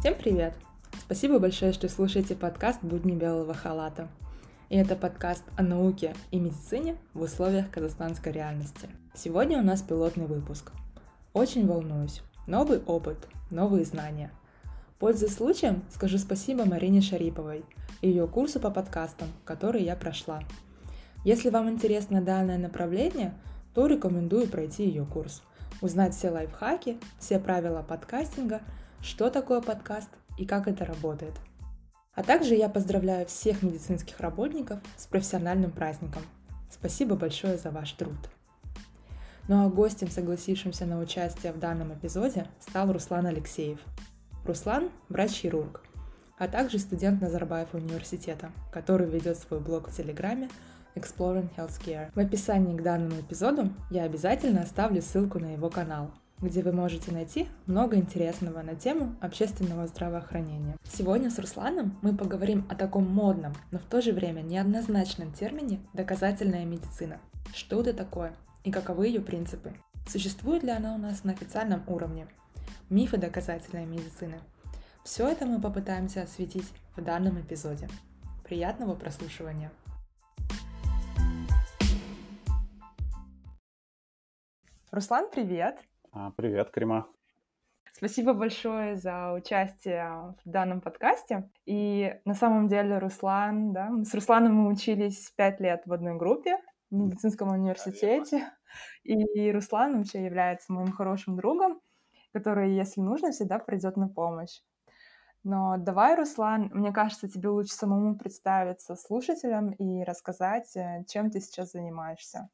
Всем привет! Спасибо большое, что слушаете подкаст «Будни белого халата». И это подкаст о науке и медицине в условиях казахстанской реальности. Сегодня у нас пилотный выпуск. Очень волнуюсь. Новый опыт, новые знания. Пользуясь случаем, скажу спасибо Марине Шариповой и ее курсу по подкастам, который я прошла. Если вам интересно данное направление, то рекомендую пройти ее курс, узнать все лайфхаки, все правила подкастинга, что такое подкаст и как это работает. А также я поздравляю всех медицинских работников с профессиональным праздником. Спасибо большое за ваш труд. Ну а гостем, согласившимся на участие в данном эпизоде, стал Руслан Алексеев. Руслан – врач-хирург, а также студент Назарбаев университета, который ведет свой блог в Телеграме Exploring Healthcare. В описании к данному эпизоду я обязательно оставлю ссылку на его канал, где вы можете найти много интересного на тему общественного здравоохранения. Сегодня с Русланом мы поговорим о таком модном, но в то же время неоднозначном термине «доказательная медицина». Что это такое и каковы ее принципы? Существует ли она у нас на официальном уровне? Мифы доказательной медицины. Все это мы попытаемся осветить в данном эпизоде. Приятного прослушивания! Руслан, привет! А, привет, Крима. Спасибо большое за участие в данном подкасте. И на самом деле Руслан, да, с Русланом мы учились пять лет в одной группе в медицинском университете. И Руслан вообще является моим хорошим другом, который, если нужно, всегда придет на помощь. Но давай, Руслан, мне кажется, тебе лучше самому представиться слушателям и рассказать, э, чем ты сейчас занимаешься.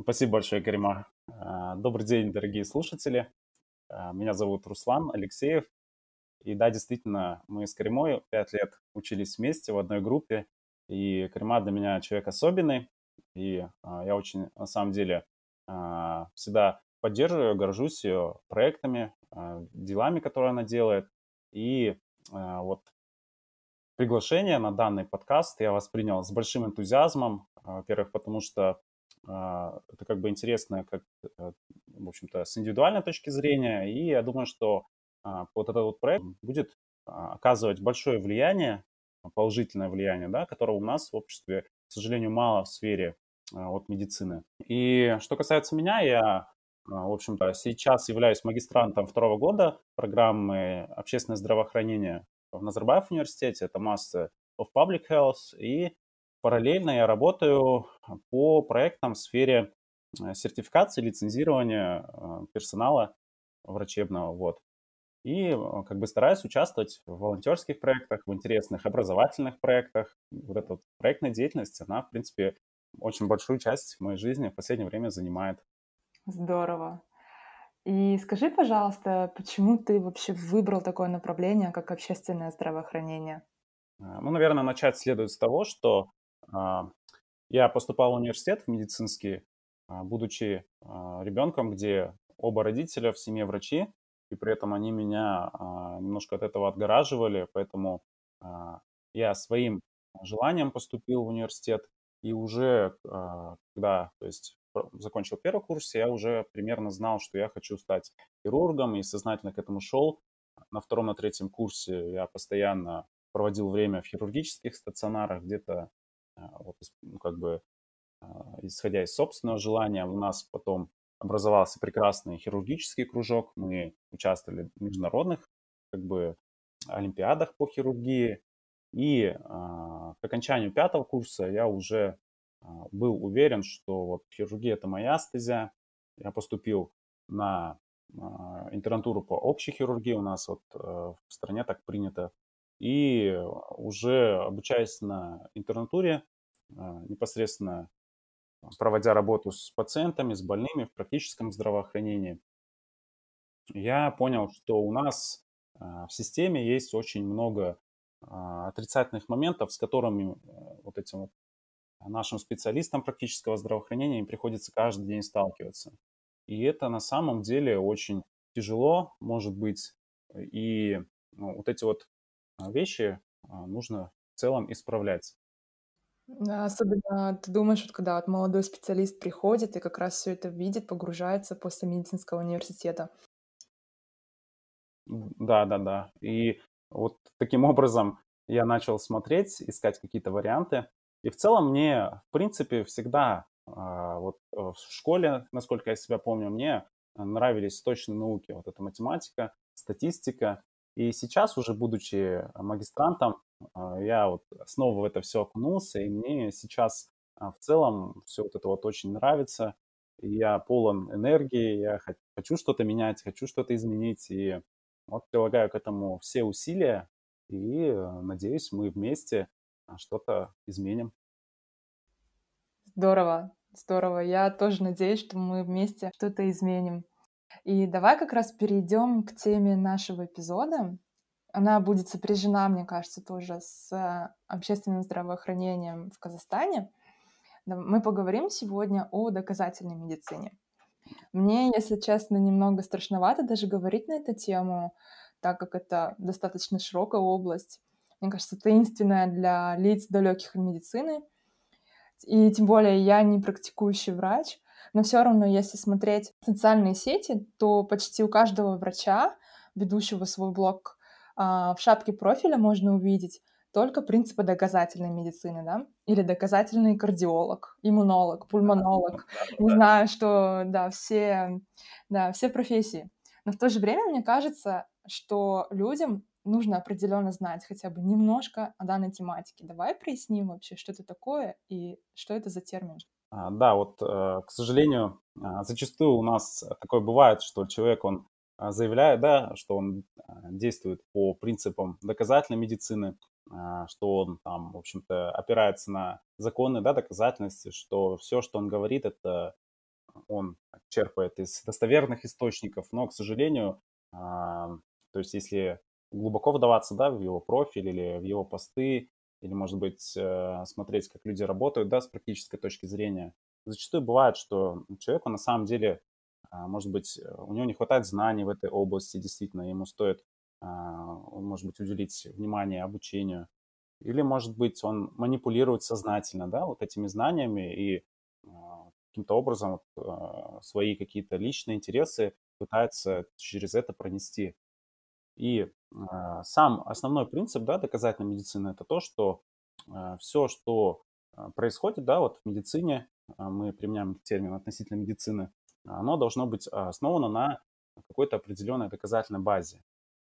Спасибо большое, Карима. А, добрый день, дорогие слушатели. А, меня зовут Руслан Алексеев. И да, действительно, мы с Каримой пять лет учились вместе в одной группе. И Карима для меня человек особенный. И а, я очень, на самом деле, всегда поддерживаю, горжусь ее проектами, делами, которые она делает. И вот приглашение на данный подкаст я воспринял с большим энтузиазмом. Во-первых, потому что это как бы интересно, как, э, в общем-то, с индивидуальной точки зрения. И я думаю, что а, вот этот вот проект будет а, оказывать большое влияние, положительное влияние, да, которого у нас в обществе, к сожалению, мало в сфере от медицины. И что касается меня, я, в общем-то, сейчас являюсь магистрантом второго года программы общественное здравоохранение в Назарбаев университете, это Master of Public Health, и Параллельно я работаю по проектам в сфере э, сертификации, лицензирования э, персонала врачебного. Вот. И э, как бы стараюсь участвовать в волонтерских проектах, в интересных образовательных проектах. Вот эта вот проектная деятельность, она, в принципе, очень большую часть моей жизни в последнее время занимает. Здорово. И скажи, пожалуйста, почему ты вообще выбрал такое направление, как общественное здравоохранение? Ну, наверное, начать следует с того, что я поступал в университет в медицинский, а, будучи а, ребенком, где оба родителя в семье врачи, и при этом они меня немножко от этого отгораживали, поэтому я своим желанием поступил в университет, и уже когда, то есть закончил первый курс, я уже примерно знал, что я хочу стать хирургом и сознательно к этому шел. На втором, на третьем курсе я постоянно проводил время в хирургических стационарах, где-то а, вот, ну, как бы, а, исходя из собственного желания, у нас потом образовался прекрасный хирургический кружок. Мы участвовали в международных как бы, олимпиадах по хирургии. И а, к окончанию пятого курса я уже а, был уверен, что вот хирургия – это моя стезя. Я поступил на а, интернатуру по общей хирургии. У нас вот а, в стране так принято. И уже обучаясь на интернатуре, а, непосредственно проводя работу с пациентами, с больными в практическом здравоохранении, я понял, что у нас а, в системе есть очень много а, отрицательных моментов, с которыми э, вот этим вот нашим специалистам практического здравоохранения им приходится каждый день сталкиваться. И это на самом деле очень тяжело, может быть, и ну, вот эти вот вещи нужно в целом исправлять. Да, особенно ты думаешь, вот когда вот молодой специалист приходит и как раз все это видит, погружается после медицинского университета. Да-да-да. И вот таким образом я начал смотреть, искать какие-то варианты. И в целом мне, в принципе, всегда а, вот э, в школе, насколько я себя помню, мне нравились точные науки. Вот эта математика, статистика. И сейчас уже, будучи магистрантом, а, я вот снова в это все окунулся, и мне сейчас а, в целом все вот это вот очень нравится. Я полон энергии, я хочу что-то менять, хочу что-то изменить, и вот прилагаю к этому все усилия, и э, надеюсь, мы вместе а, что-то изменим. Здорово, здорово. Я тоже надеюсь, что мы вместе что-то изменим. И давай как раз перейдем к теме нашего эпизода. Она будет сопряжена, мне кажется, тоже с э, общественным здравоохранением в Казахстане. Мы поговорим сегодня о доказательной медицине. Мне, если честно, немного страшновато даже говорить на эту тему, так как это достаточно широкая область. Мне кажется, таинственная для лиц, далеких от медицины. И тем более я не практикующий врач, но все равно, если смотреть социальные сети, то почти у каждого врача, ведущего свой блог, а, в шапке профиля можно увидеть только принципы доказательной медицины, да, или доказательный кардиолог, иммунолог, пульмонолог, не знаю, что, да, все, да, все профессии. Но в то же время мне кажется, что людям нужно определенно знать хотя бы немножко о данной тематике. Давай проясним вообще, что это такое и что это за термин. А, да, вот, э, к сожалению, а, зачастую у нас такое бывает, что человек, он а, заявляет, да, что он действует по принципам доказательной медицины, что он там, в общем-то, опирается на законы, да, доказательности, что все, что он говорит, это он черпает из достоверных источников, но, к сожалению, то есть если глубоко вдаваться, да, в его профиль или в его посты, или, может быть, э, смотреть, как люди работают, да, с практической точки зрения, зачастую бывает, что человеку на самом деле, а, может быть, у него не хватает знаний в этой области, действительно, ему стоит, а, может быть, уделить внимание обучению, или, может быть, он манипулирует сознательно, да, вот этими знаниями и а, каким-то образом свои какие-то личные интересы пытается через это пронести. И э, сам основной принцип да, доказательной медицины это то, что э, все, что происходит да, вот в медицине, мы применяем термин относительно медицины, оно должно быть основано на какой-то определенной доказательной базе.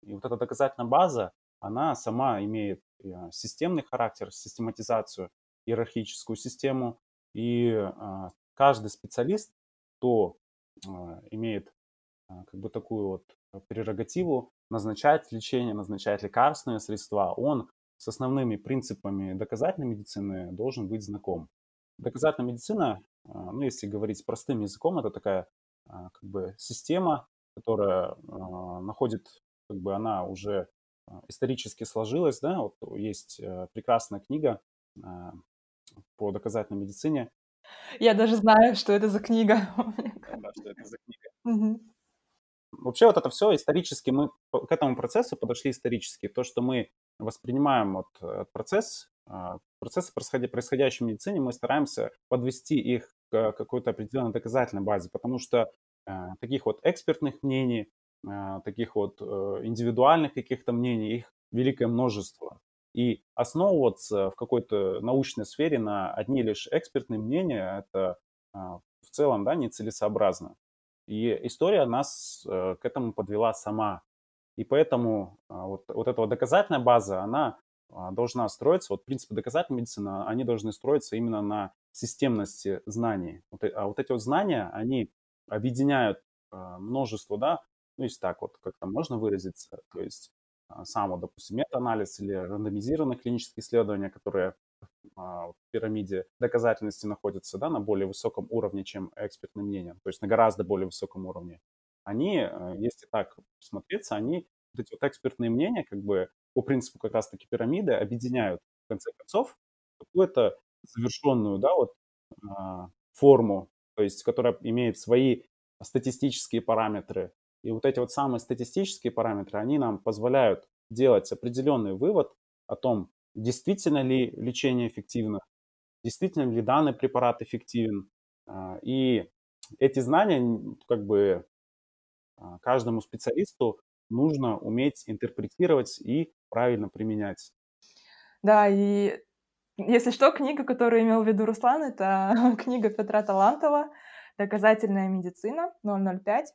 И вот эта доказательная база, она сама имеет системный характер, систематизацию, иерархическую систему. И каждый специалист, кто имеет как бы такую вот прерогативу назначать лечение, назначать лекарственные средства, он с основными принципами доказательной медицины должен быть знаком. Доказательная медицина, а, ну, если говорить простым языком, это такая а, как бы система, которая а, находит, как бы она уже исторически сложилась, да, вот есть э, прекрасная книга по доказательной медицине. Я даже знаю, что это за книга. Да, что это за книга. Вообще вот это все исторически, мы к этому процессу подошли исторически. То, что мы воспринимаем вот э, процесс, а, процессы, происходящие в медицине, мы стараемся подвести их к какой-то определенной доказательной базе, потому что э, таких вот экспертных мнений, э, таких вот индивидуальных каких-то мнений, их великое множество. И основываться в какой-то научной сфере на одни лишь экспертные мнения, это в целом да, нецелесообразно. И история нас э, к этому подвела сама. И поэтому а, вот, вот эта вот доказательная база, она а, должна строиться, вот принципы доказательной медицины, они должны строиться именно на системности знаний. Вот, а вот эти вот знания, они объединяют а, множество, да, ну, если так вот как-то можно выразиться, то есть сам, вот, допустим, метаанализ или рандомизированные клинические исследования, которые в пирамиде доказательности находятся да, на более высоком уровне, чем экспертное мнение, то есть на гораздо более высоком уровне, они, э, если так смотреться, они, вот эти вот экспертные мнения, как бы по принципу как раз-таки пирамиды, объединяют, в конце концов, какую-то завершенную, да, вот а, форму, то есть которая имеет свои статистические параметры. И вот эти вот самые статистические параметры, они нам позволяют делать определенный вывод о том, действительно ли лечение эффективно, действительно ли данный препарат эффективен. А, и эти знания как бы а, каждому специалисту нужно уметь интерпретировать и правильно применять. Да, и если что, книга, которую имел в виду Руслан, это книга Петра Талантова «Доказательная медицина 005».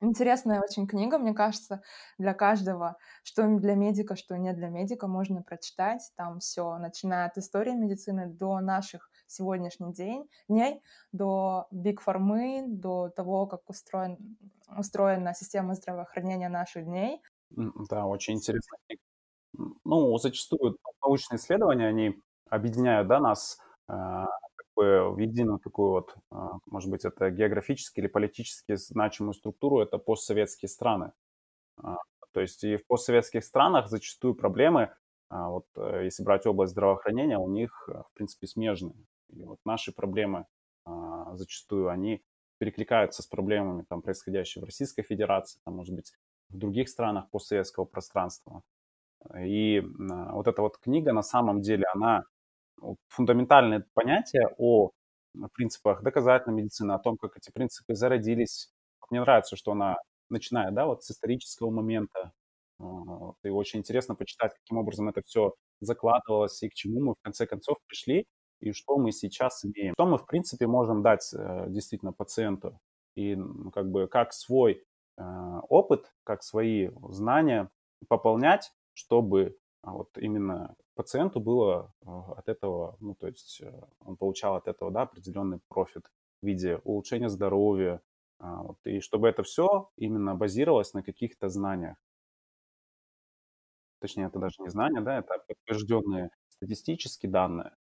Интересная очень книга, мне кажется, для каждого, что для медика, что не для медика, можно прочитать. Там все, начиная от истории медицины до наших сегодняшних день, дней, до биг фармы, до того, как устроен, устроена система здравоохранения наших дней. Да, очень интересная книга. Ну, зачастую научные исследования, они объединяют да, нас такое, в единую такую вот, а, может быть, это географически или политически значимую структуру, это постсоветские страны. А, то есть и в постсоветских странах зачастую проблемы, а, вот э, если брать область здравоохранения, у них, э, в принципе, смежные. И вот наши проблемы зачастую, они перекликаются с проблемами, там, происходящими в Российской Федерации, там, может быть, в других странах постсоветского пространства. И вот эта вот книга, на самом деле, она фундаментальные понятия о принципах доказательной медицины, о том, как эти принципы зародились. Мне нравится, что она начинает, да, вот с исторического момента. И очень интересно почитать, каким образом это все закладывалось и к чему мы в конце концов пришли и что мы сейчас имеем. Что мы, в принципе, можем дать э, действительно пациенту. И как бы как свой э, опыт, как свои знания пополнять, чтобы а вот именно пациенту было а, от этого, ну, то есть э, он получал от этого, да, определенный профит в виде улучшения здоровья, а, вот, и чтобы это все именно базировалось на каких-то знаниях. Точнее, это даже не знания, да, это подтвержденные статистические данные.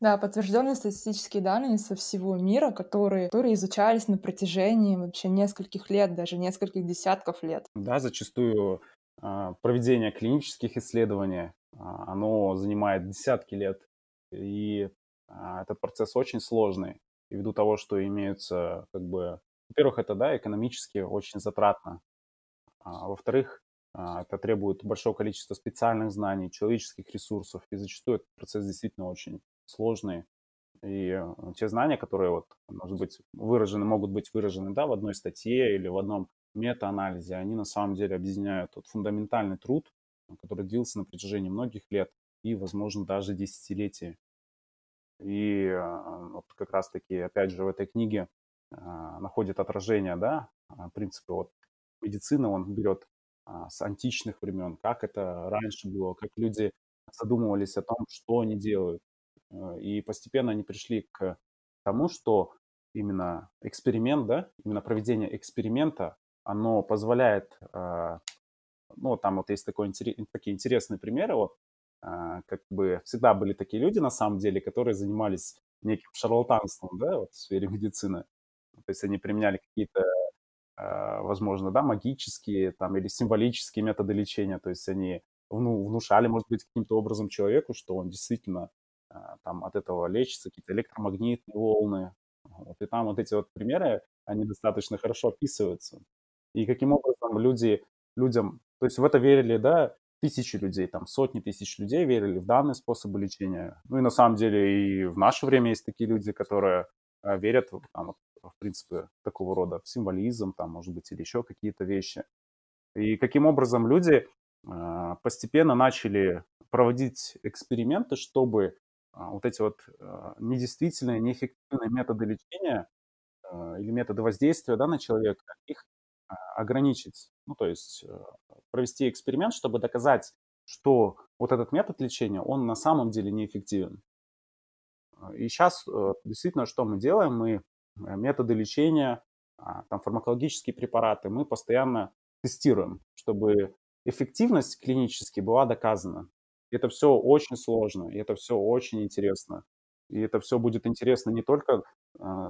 Да, подтвержденные статистические данные со всего мира, которые, которые изучались на протяжении вообще нескольких лет, даже нескольких десятков лет. Да, зачастую проведение клинических исследований, а, оно занимает десятки лет, и а, этот процесс очень сложный, и ввиду того, что имеются, как бы, во-первых, это, да, экономически очень затратно, а во-вторых, это требует большого количества специальных знаний, человеческих ресурсов, и зачастую этот процесс действительно очень сложный. И э, те знания, которые вот, может быть, выражены, могут быть выражены, да, в одной статье или в одном метаанализе, они на самом деле объединяют тот фундаментальный труд, который длился на протяжении многих лет и, возможно, даже десятилетий. И а, вот как раз-таки, опять же, в этой книге а, находит отражение, да, а, принципы вот медицины он берет с античных времен, как это раньше было, как люди задумывались о том, что они делают. И постепенно они пришли к тому, что именно эксперимент, да, именно проведение эксперимента, оно позволяет, а, ну, там вот есть такой, такие интересные примеры, вот, а, как бы всегда были такие люди, на самом деле, которые занимались неким шарлатанством, да, вот в сфере медицины. То есть они применяли какие-то, а, возможно, да, магические там или символические методы лечения, то есть они вну, внушали, может быть, каким-то образом человеку, что он действительно там от этого лечится, какие-то электромагнитные волны. Вот, и там вот эти вот примеры, они достаточно хорошо описываются и каким образом люди, людям, то есть в это верили, да, тысячи людей, там сотни тысяч людей верили в данные способы лечения. Ну и на самом деле и в наше время есть такие люди, которые а, верят там, в принципе, такого рода в символизм, там, может быть, или еще какие-то вещи. И каким образом люди а, постепенно начали проводить эксперименты, чтобы а, вот эти вот недействительные, неэффективные методы лечения или методы воздействия да, на человека, их ограничить, ну, то есть э, провести эксперимент, чтобы доказать, что вот этот метод лечения, он на самом деле неэффективен. А, и сейчас э, действительно, что мы делаем? Мы э, методы лечения, а, там фармакологические препараты, мы постоянно тестируем, чтобы эффективность клинически была доказана. Это все очень сложно, и это все очень интересно. И это все будет интересно не только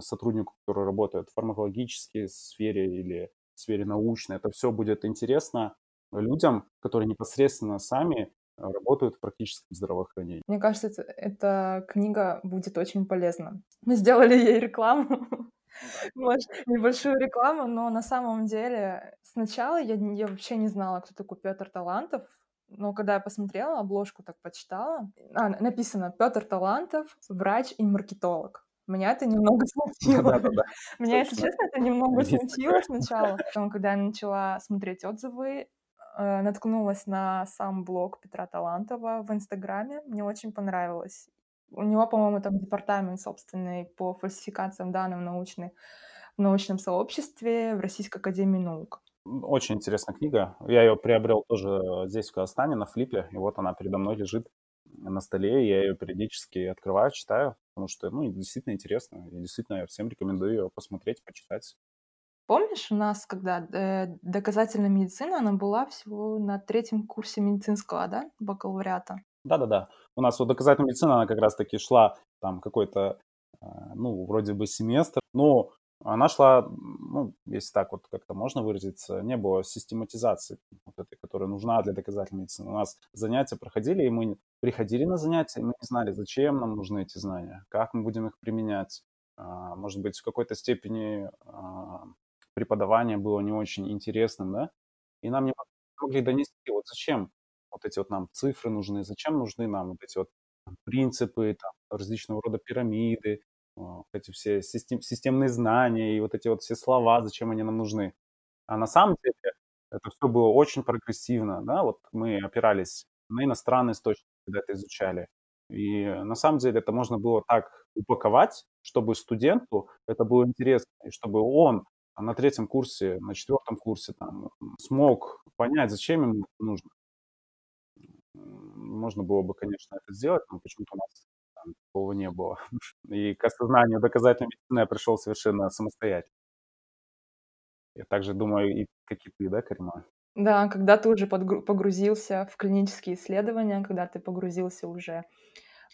сотруднику, который работает в фармакологической сфере или в сфере научной. Это все будет интересно людям, которые непосредственно сами а, работают в практическом здравоохранении. Мне кажется, это, эта книга будет очень полезна. Мы сделали ей рекламу, может, небольшую рекламу, но на самом деле сначала я, я вообще не знала, кто такой Петр Талантов, но когда я посмотрела обложку, так почитала, а, написано Петр Талантов, врач и маркетолог. Меня это немного смутило. Да-да-да, Меня, если честно, это немного смутило сначала. Потом, когда я начала смотреть отзывы, э, наткнулась на сам блог Петра Талантова в "Инстаграме". Мне очень понравилось. У него, по-моему, там департамент собственный по фальсификациям данных в научной в научном сообществе в Российской академии наук. Очень интересная книга. Я ее приобрел тоже здесь, в Казахстане, на флипе, и вот она передо мной лежит на столе. Я ее периодически открываю, читаю, потому что, ну, действительно интересно. И действительно, я всем рекомендую ее посмотреть, почитать. Помнишь, у нас, когда э, доказательная медицина, она была всего на третьем курсе медицинского, да, бакалавриата? Да-да-да. У нас вот доказательная медицина, она как раз-таки шла там какой-то, а, ну, вроде бы семестр, но она шла, ну, если так вот как-то можно выразиться, не было систематизации вот этой, которая нужна для доказательной медицины. У нас занятия проходили, и мы приходили на занятия, и мы не знали, зачем нам нужны эти знания, как мы будем их применять. А, может быть, в какой-то степени а, преподавание было не очень интересным, да, и нам не могли донести, вот зачем вот эти вот нам цифры нужны, зачем нужны нам вот эти вот принципы, там, различного рода пирамиды, эти все систем, системные знания и вот эти вот все слова, зачем они нам нужны. А на самом деле это все было очень прогрессивно, да, вот мы опирались на иностранные источники, когда это изучали. И на самом деле это можно было так упаковать, чтобы студенту это было интересно, и чтобы он на третьем курсе, на четвертом курсе там смог понять, зачем ему это нужно. Можно было бы, конечно, это сделать, но почему-то у нас там такого не было. И к осознанию доказательной медицины я пришел совершенно самостоятельно. Я также думаю, и как и ты, да, Карима? Да, когда ты уже погрузился в клинические исследования, когда ты погрузился уже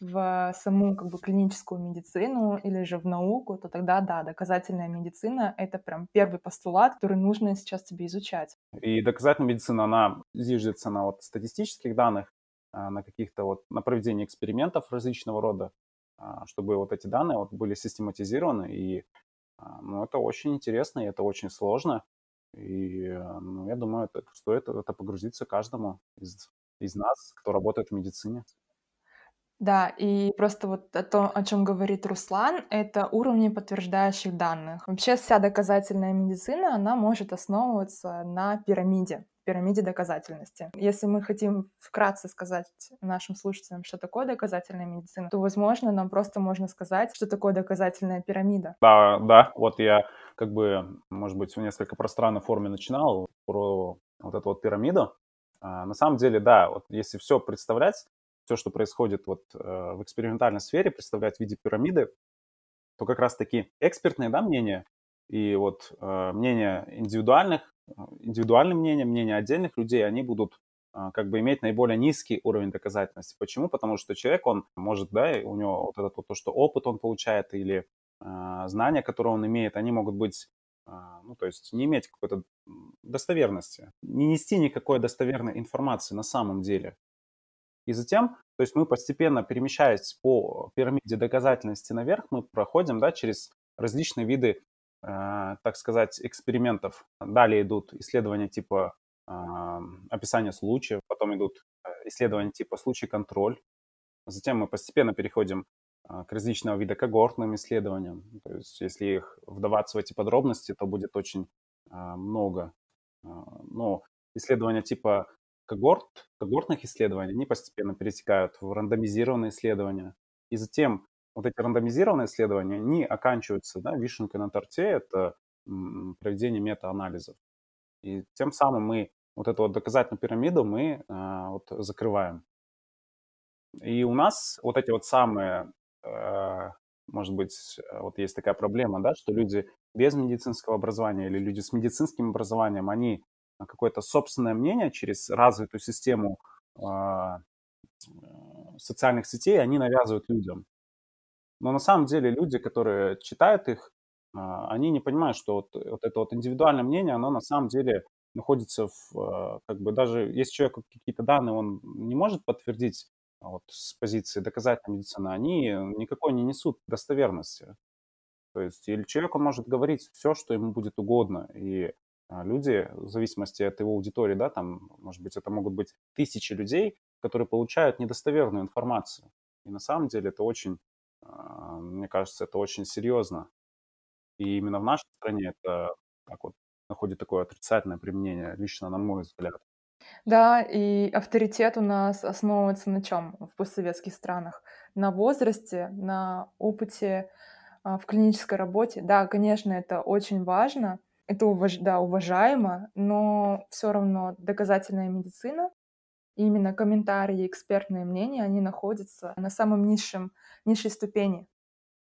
в саму как бы клиническую медицину или же в науку, то тогда да, доказательная медицина — это прям первый постулат, который нужно сейчас тебе изучать. И доказательная медицина, она зиждется на вот статистических данных, на каких-то вот, на проведении экспериментов различного рода, а, чтобы вот эти данные вот были систематизированы. И а, ну, это очень интересно, и это очень сложно. И ну, я думаю, это, стоит это погрузиться каждому из, из нас, кто работает в медицине. Да, и просто вот то, о чем говорит Руслан, это уровни подтверждающих данных. Вообще вся доказательная медицина, она может основываться на пирамиде, пирамиде доказательности. Если мы хотим вкратце сказать нашим слушателям, что такое доказательная медицина, то, возможно, нам просто можно сказать, что такое доказательная пирамида. Да, да, вот я как бы, может быть, в несколько пространной форме начинал про вот эту вот пирамиду. А, на самом деле, да, вот если все представлять, все, что происходит вот э, в экспериментальной сфере, представлять в виде пирамиды, то как раз-таки экспертные да, мнения и вот э, мнения индивидуальных, э, индивидуальные мнения, мнения отдельных людей, они будут как бы иметь наиболее низкий уровень доказательности. Почему? Потому что человек, он может, да, у него вот этот вот то, что опыт он получает или э, знания, которые он имеет, они могут быть, э, ну, то есть не иметь какой-то достоверности, не нести никакой достоверной информации на самом деле. И затем, то есть мы постепенно перемещаясь по пирамиде доказательности наверх, мы проходим да, через различные виды, э, так сказать, экспериментов. Далее идут исследования типа э, описания случаев, потом идут э, исследования типа случай-контроль. Затем мы постепенно переходим э, к различного вида когортным исследованиям. То есть если их вдаваться в эти подробности, то будет очень э, много. Но исследования типа когорт, когортных исследований, они постепенно перетекают в рандомизированные исследования. И затем вот эти рандомизированные исследования, они оканчиваются, да, вишенкой на торте, это проведение мета-анализов. И тем самым мы вот эту вот доказательную пирамиду мы а, вот закрываем. И у нас вот эти вот самые, а, может быть, вот есть такая проблема, да, что люди без медицинского образования или люди с медицинским образованием, они какое-то собственное мнение через развитую систему а, социальных сетей, они навязывают людям. Но на самом деле люди, которые читают их, а, они не понимают, что вот, вот это вот индивидуальное мнение, оно на самом деле находится в, а, как бы даже если человек какие-то данные, он не может подтвердить вот с позиции доказательной медицины, они никакой не несут достоверности. То есть или человек, он может говорить все, что ему будет угодно, и люди, в зависимости от его аудитории, да, там, может быть, это могут быть тысячи людей, которые получают недостоверную информацию. И на самом деле это очень а, мне кажется, это очень серьезно. И именно в нашей стране это так вот находит такое отрицательное применение, лично на мой взгляд. Да, и авторитет у нас основывается на чем в постсоветских странах? На возрасте, на опыте а, в клинической работе. Да, конечно, это очень важно, это уваж... да, уважаемо, но все равно доказательная медицина, именно комментарии, экспертные мнения, они находятся на самом низшем, низшей ступени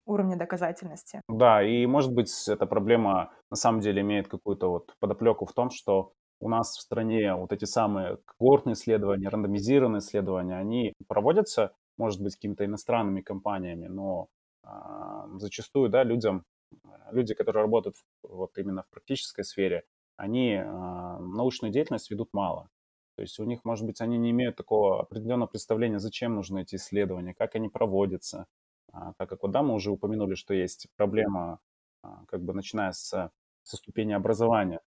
уровня доказательности. Да, и может быть эта проблема на самом деле имеет какую-то вот подоплеку в том, что у нас в стране вот эти самые когортные исследования, рандомизированные исследования, они проводятся, может быть, какими-то иностранными компаниями, но а, зачастую, да, людям, люди, которые работают вот именно в практической сфере, они а, научную деятельность ведут мало. То есть у них, может быть, они не имеют такого определенного представления, зачем нужны эти исследования, как они проводятся, а, так как вот, да, мы уже упомянули, что есть проблема, а, как бы начиная с, со ступени образования.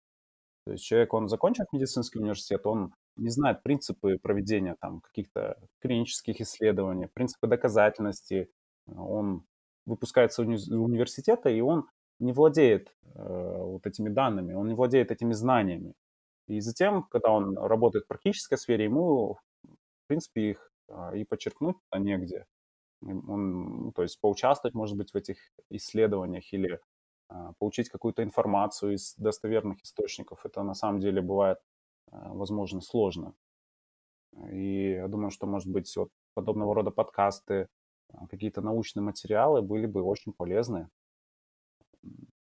То есть человек, он закончил медицинский университет, он не знает принципы проведения там каких-то клинических исследований, принципы доказательности. Он выпускается из университета, и он не владеет э, вот этими данными, он не владеет этими знаниями. И затем, когда он работает в практической сфере, ему, в принципе, их э, и подчеркнуть-то негде. Он, ну, то есть поучаствовать, может быть, в этих исследованиях или а, получить какую-то информацию из достоверных источников. Это на самом деле бывает, а, возможно, сложно. И я думаю, что, может быть, вот подобного рода подкасты, какие-то научные материалы были бы очень полезны.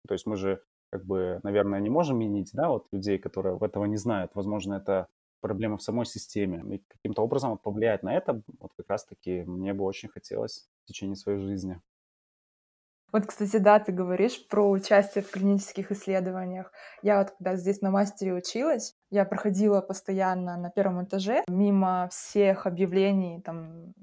То есть мы же, как бы, наверное, не можем менить, да, вот людей, которые этого не знают. Возможно, это проблема в самой системе. И каким-то образом повлиять на это, вот как раз-таки мне бы очень хотелось в течение своей жизни. Вот, кстати, да, ты говоришь про участие в клинических исследованиях. Я вот когда здесь на мастере училась, я проходила постоянно на первом этаже мимо всех объявлений там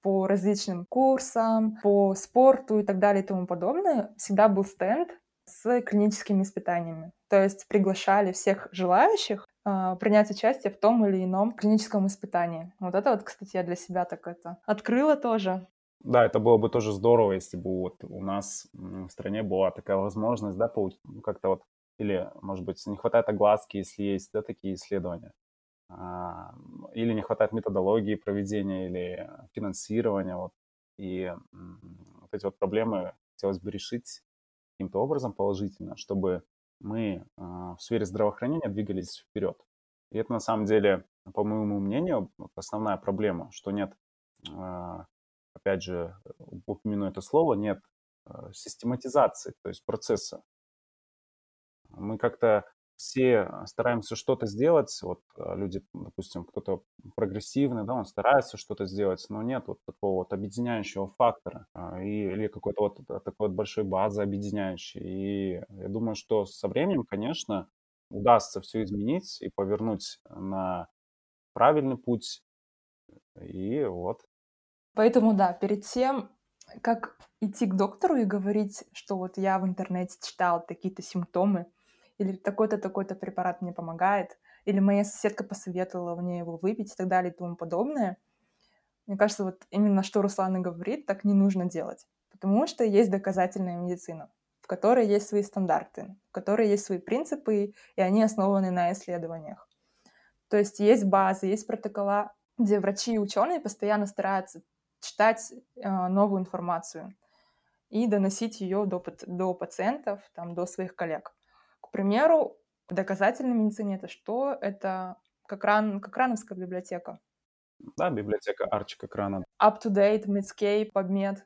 по различным курсам, по спорту и так далее и тому подобное. Всегда был стенд с клиническими испытаниями. То есть приглашали всех желающих э, принять участие в том или ином клиническом испытании. Вот это вот, кстати, я для себя так это открыла тоже. Да, это было бы тоже здорово, если бы вот у нас в стране была такая возможность, да, ну, как-то вот, или, может быть, не хватает огласки, если есть, да, такие исследования, а, или не хватает методологии проведения или финансирования, вот, и вот эти вот проблемы хотелось бы решить каким-то образом положительно, чтобы мы а, в сфере здравоохранения двигались вперед. И это на самом деле, по моему мнению, основная проблема, что нет а, опять же, упомяну это слово, нет э, систематизации, то есть процесса. Мы как-то все стараемся что-то сделать, вот э, люди, допустим, кто-то прогрессивный, да, он старается что-то сделать, но нет вот такого вот объединяющего фактора а, и, или какой-то вот э, такой вот большой базы объединяющей. И я думаю, что со временем, конечно, удастся все изменить и повернуть на правильный путь. И вот Поэтому да, перед тем, как идти к доктору и говорить, что вот я в интернете читал такие-то симптомы, или такой-то, такой-то препарат мне помогает, или моя соседка посоветовала мне его выпить и так далее и тому подобное. Мне кажется, вот именно что Руслан и говорит, так не нужно делать. Потому что есть доказательная медицина, в которой есть свои стандарты, в которой есть свои принципы, и они основаны на исследованиях. То есть есть базы, есть протокола, где врачи и ученые постоянно стараются читать э, новую информацию и доносить ее до, до пациентов, там, до своих коллег. Примеру, в доказательной медицине это что? Это Кокран, Кокрановская библиотека. Да, библиотека Арчи Кокрана. Up-to-date, Medscape, PubMed.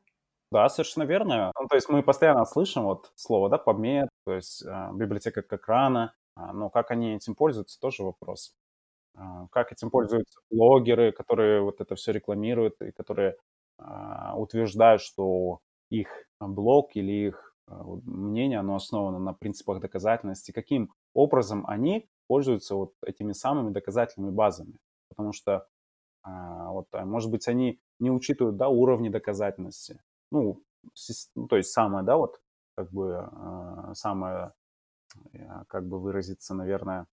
Да, совершенно верно. Ну, то есть мы постоянно слышим вот слово, да, PubMed, то есть э, библиотека Кокрана, э, но как они этим пользуются, тоже вопрос. Э, как этим пользуются блогеры, которые вот это все рекламируют и которые а, утверждают, что их блог или их а, мнение, оно основано на принципах доказательности, каким образом они пользуются вот этими самыми доказательными базами. Потому что, а, вот, может быть, они не учитывают да, уровни доказательности. Ну, ну, то есть самое, да, вот, как бы, самое, как бы выразиться, наверное,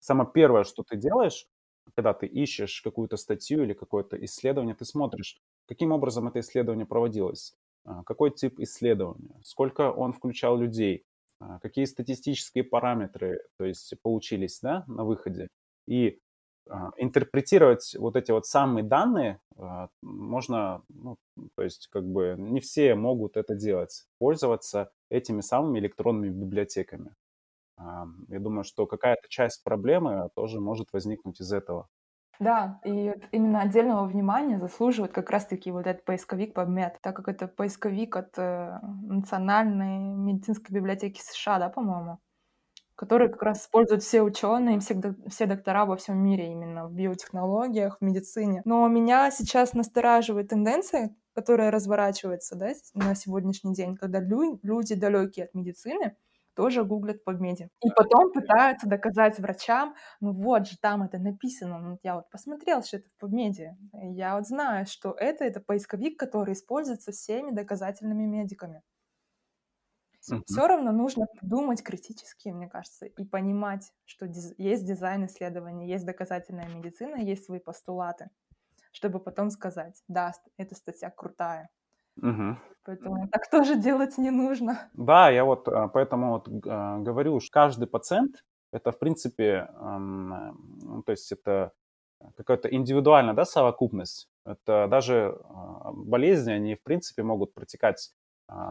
самое первое, что ты делаешь, когда ты ищешь какую-то статью или какое-то исследование, ты смотришь, каким образом это исследование проводилось. А, какой тип исследования, сколько он включал людей, а, какие статистические параметры, то есть получились, да, на выходе. И а, интерпретировать вот эти вот самые данные можно, ну, то есть как бы не все могут это делать, пользоваться этими самыми электронными библиотеками. Я думаю, что какая-то часть проблемы тоже может возникнуть из этого. Да, и вот именно отдельного внимания заслуживает как раз-таки вот этот поисковик PubMed, так как это поисковик от э, Национальной медицинской библиотеки США, да, по-моему, который как раз используют все ученые, все, все доктора во всем мире именно в биотехнологиях, в медицине. Но меня сейчас настораживает тенденция, которая разворачивается да, на сегодняшний день, когда лю- люди далекие от медицины тоже гуглят в PubMed. И потом пытаются доказать врачам, ну вот же там это написано, ну, я вот посмотрел, что это в PubMed. Я вот знаю, что это, это поисковик, который используется всеми доказательными медиками. Mm-hmm. Все равно нужно думать критически, мне кажется, и понимать, что диз- есть дизайн исследования, есть доказательная медицина, есть свои постулаты, чтобы потом сказать, да, эта статья крутая. Угу. Поэтому так тоже делать не нужно. Да, я вот а, поэтому вот а, говорю, что каждый пациент это в принципе, ну, то есть это какая-то индивидуальная да, совокупность. Это даже а, болезни, они в принципе могут протекать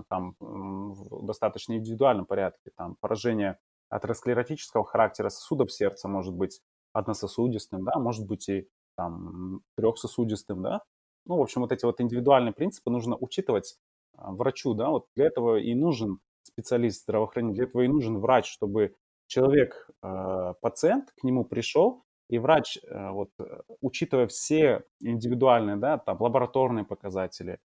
там в достаточно индивидуальном порядке. Там поражение атеросклеротического характера сосудов сердца может быть однососудистым, да, может быть и там трехсосудистым, да. Ну, в общем, вот эти вот индивидуальные принципы нужно учитывать а, врачу, да, вот для этого и нужен специалист здравоохранения, для этого и нужен врач, чтобы человек, а, пациент к нему пришел, и врач, а, вот, учитывая все индивидуальные, да, там, лабораторные показатели,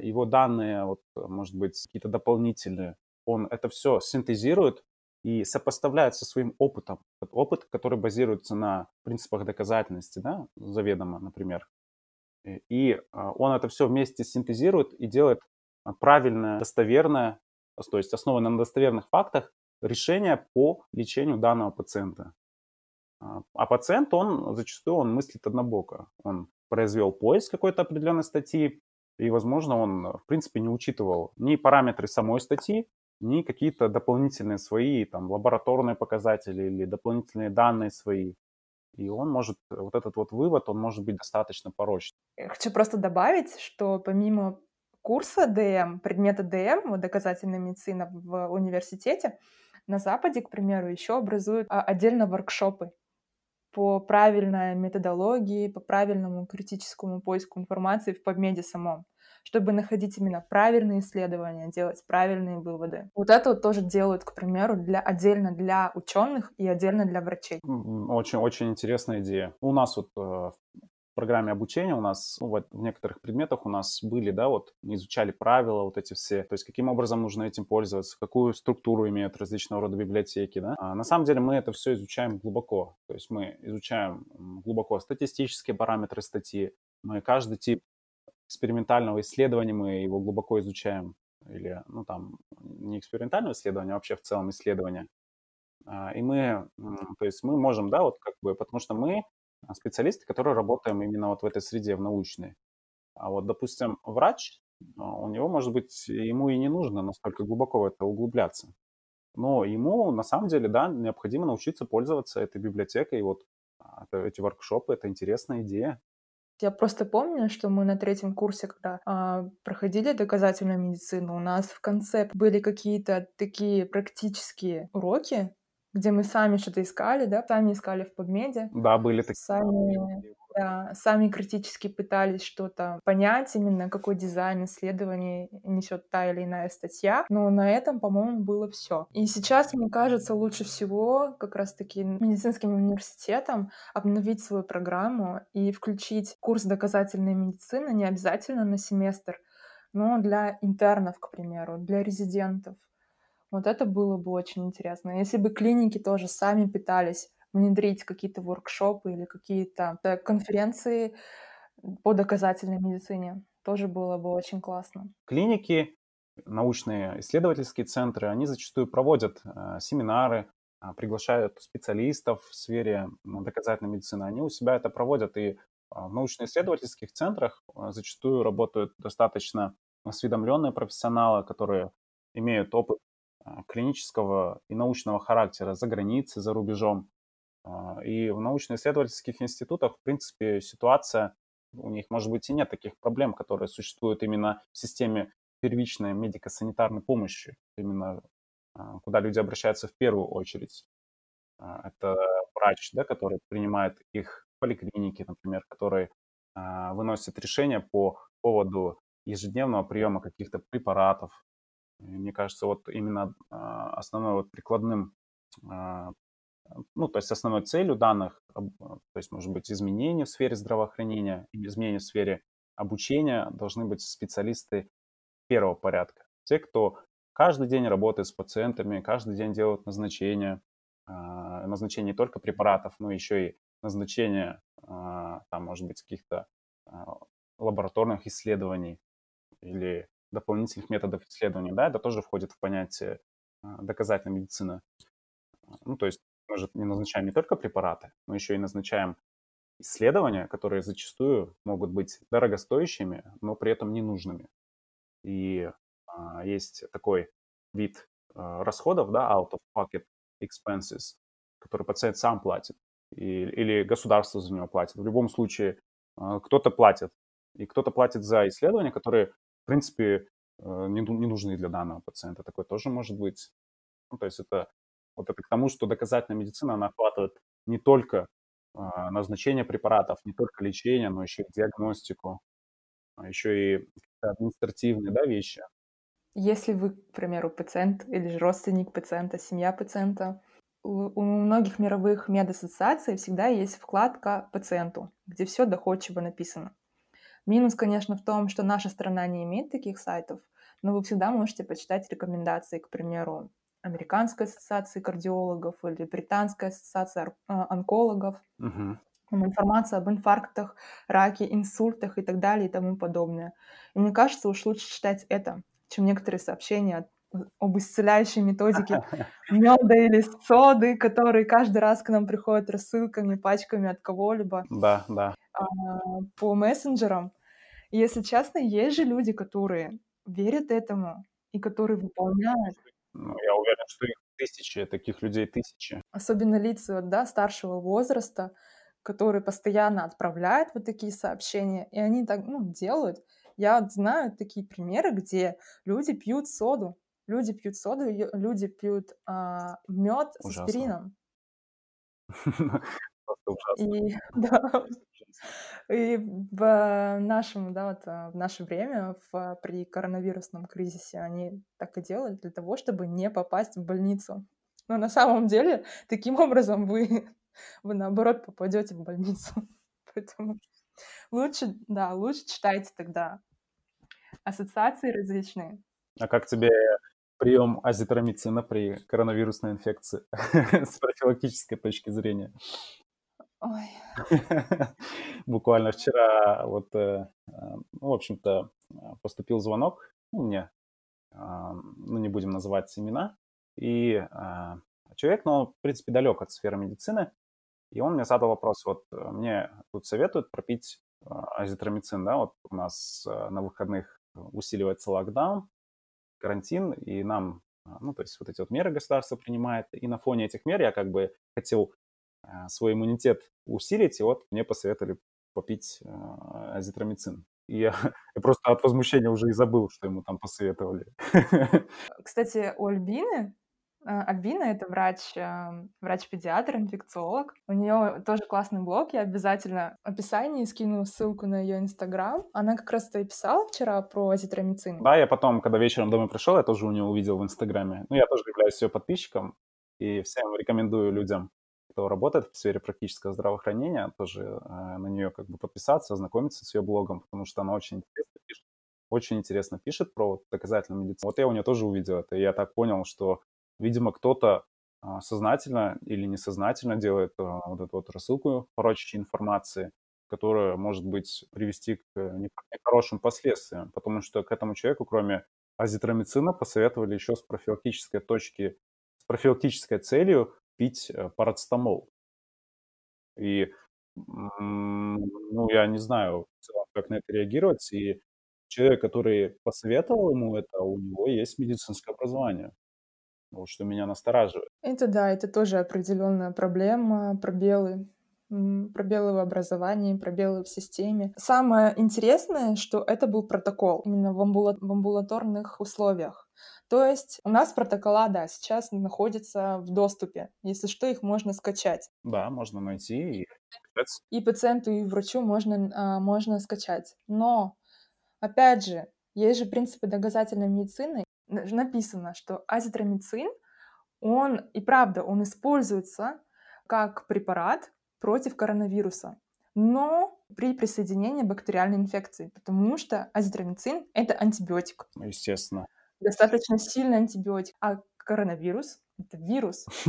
его данные, вот, может быть, какие-то дополнительные, он это все синтезирует и сопоставляет со своим опытом. Опыт, который базируется на принципах доказательности, да, заведомо, например. И он это все вместе синтезирует и делает правильное, достоверное, то есть основанное на достоверных фактах, решение по лечению данного пациента. А пациент, он зачастую он мыслит однобоко. Он произвел поиск какой-то определенной статьи, и, возможно, он, в принципе, не учитывал ни параметры самой статьи, ни какие-то дополнительные свои там, лабораторные показатели или дополнительные данные свои. И он может, вот этот вот вывод, он может быть достаточно порочным. Хочу просто добавить, что помимо курса ДМ, предмета ДМ, вот доказательная медицина в университете, на Западе, к примеру, еще образуют а, отдельно воркшопы по правильной методологии, по правильному критическому поиску информации в PubMed самом чтобы находить именно правильные исследования, делать правильные выводы. Вот это вот тоже делают, к примеру, для, отдельно для ученых и отдельно для врачей. Очень-очень интересная идея. У нас вот э, программе обучения у нас, ну, вот в некоторых предметах у нас были, да, вот изучали правила вот эти все, то есть каким образом нужно этим пользоваться, какую структуру имеют различного рода библиотеки, да. А на самом деле мы это все изучаем глубоко, то есть мы изучаем глубоко статистические параметры статьи, мы каждый тип экспериментального исследования, мы его глубоко изучаем, или, ну, там, не экспериментального исследования, а вообще в целом исследования. А, и мы, то есть мы можем, да, вот как бы, потому что мы специалисты, которые работаем именно вот в этой среде, в научной. А вот, допустим, врач, а, у него, может быть, ему и не нужно настолько глубоко в это углубляться. Но ему, на самом деле, да, необходимо научиться пользоваться этой библиотекой. И вот а, эти воркшопы — это интересная идея. Я просто помню, что мы на третьем курсе, когда а, проходили доказательную медицину, у нас в конце были какие-то такие практические уроки, где мы сами что-то искали, да, сами искали в подмеде. Да, были такие. Сами, да, сами критически пытались что-то понять, именно какой дизайн исследований несет та или иная статья. Но на этом, по-моему, было все. И сейчас, мне кажется, лучше всего как раз-таки медицинским университетам обновить свою программу и включить курс доказательной медицины не обязательно на семестр, но для интернов, к примеру, для резидентов вот это было бы очень интересно. Если бы клиники тоже сами пытались внедрить какие-то воркшопы или какие-то э, конференции по доказательной медицине, тоже было бы очень классно. Клиники, научные исследовательские центры, они зачастую проводят э, семинары, э, приглашают специалистов в сфере доказательной медицины. Они у себя это проводят, и в научно-исследовательских центрах зачастую работают достаточно осведомленные профессионалы, которые имеют опыт а, клинического и научного характера за границей, за рубежом. А, и в научно-исследовательских институтах, в принципе, ситуация, у них, может быть, и нет таких проблем, которые существуют именно в системе первичной медико-санитарной помощи, именно а, куда люди обращаются в первую очередь. Это врач, да, который принимает их в поликлинике, например, который выносит решение по поводу ежедневного приема каких-то препаратов. Мне кажется, вот именно а, основной вот прикладным, а, ну, то есть основной целью данных, то есть, может быть, изменения в сфере здравоохранения, изменения в сфере обучения должны быть специалисты первого порядка. Те, кто каждый день работает с пациентами, каждый день делают назначения, а, назначение не только препаратов, но еще и назначение, там, может быть, каких-то лабораторных исследований или дополнительных методов исследования, да, это тоже входит в понятие а, доказательной медицины. Ну, то есть мы же не назначаем не только препараты, но еще и назначаем исследования, которые зачастую могут быть дорогостоящими, но при этом ненужными. И а, есть такой вид а, расходов, да, out-of-pocket expenses, который пациент сам платит, и, или государство за него платит. В любом случае а, кто-то платит, и кто-то платит за исследования, которые в принципе, э, не, нужны для данного пациента. Такое тоже может быть. Ну, то есть это вот это к тому, что доказательная медицина, она охватывает не только а, назначение препаратов, не только лечение, но еще и диагностику, а еще и административные да, вещи. Если вы, к примеру, пациент или же родственник пациента, семья пациента, у многих мировых медассоциаций всегда есть вкладка пациенту, где все доходчиво написано. Минус, конечно, в том, что наша страна не имеет таких сайтов, но вы всегда можете почитать рекомендации, к примеру, Американской ассоциации кардиологов или Британской ассоциации а, онкологов. Угу. Информация об инфарктах, раке, инсультах и так далее и тому подобное. И мне кажется, уж лучше читать это, чем некоторые сообщения об исцеляющей методике меда или соды, которые каждый раз к нам приходят рассылками, пачками от кого-либо. Да, да. А, по мессенджерам. И, если честно, есть же люди, которые верят этому и которые выполняют. Ну, я уверен, что их тысячи, таких людей тысячи. Особенно лица, да, старшего возраста, которые постоянно отправляют вот такие сообщения, и они так, ну, делают. Я знаю такие примеры, где люди пьют соду, люди пьют соду, люди пьют а, мед с аспирином. И, да, и в нашем, да, вот, а, в наше время, в, при коронавирусном кризисе, они так и делают для того, чтобы не попасть в больницу. Но на самом деле, таким образом вы, вы наоборот попадете в больницу. Поэтому лучше, да, лучше читайте тогда ассоциации различные. А как тебе прием азитромицина при коронавирусной инфекции с профилактической точки зрения? Ой. Буквально вчера вот, э, э, ну, в общем-то, поступил звонок ну, мне, а, ну, не будем называть имена, и а, человек, ну, в принципе, далек от сферы медицины, и он мне задал вопрос, вот э, мне тут советуют пропить азитромицин, да, вот у нас на выходных усиливается локдаун, карантин, и нам, ну, то есть вот эти вот меры государство принимает, и на фоне этих мер я как бы хотел свой иммунитет усилить, и вот мне посоветовали попить э, азитромицин. И я, я просто от возмущения уже и забыл, что ему там посоветовали. Кстати, у Альбины, э, Альбина — это врач, врач-педиатр, инфекциолог. У нее тоже классный блог, я обязательно в описании скину ссылку на ее инстаграм. Она как раз-то и писала вчера про азитромицин. Да, я потом, когда вечером домой пришел, я тоже у нее увидел в инстаграме. Ну, я тоже являюсь ее подписчиком, и всем рекомендую людям кто работает в сфере практического здравоохранения, тоже э, на нее как бы подписаться, ознакомиться с ее блогом, потому что она очень интересно пишет, очень интересно пишет про вот доказательную медицину. Вот я у нее тоже увидел это, и я так понял, что, видимо, кто-то а, сознательно или несознательно делает а, вот эту вот рассылку порочащей информации, которая может быть привести к нехорошим последствиям, потому что к этому человеку, кроме азитромицина, посоветовали еще с профилактической точки, с профилактической целью пить э, парацетамол. И, ну, я не знаю, как на это реагировать. И человек, который посоветовал ему это, у него есть медицинское образование. Вот что меня настораживает. Это да, это тоже определенная проблема, пробелы пробелы в образовании, пробелы в системе. Самое интересное, что это был протокол именно в, амбула- в амбулаторных условиях. То есть у нас протокола, да, сейчас находятся в доступе. Если что, их можно скачать. Да, можно найти и И пациенту, и врачу можно, а, можно скачать. Но, опять же, есть же принципы доказательной медицины. Написано, что азитромицин, он, и правда, он используется как препарат против коронавируса, но при присоединении бактериальной инфекции, потому что азитромицин — это антибиотик. Естественно. Достаточно сильный антибиотик. А коронавирус — это вирус.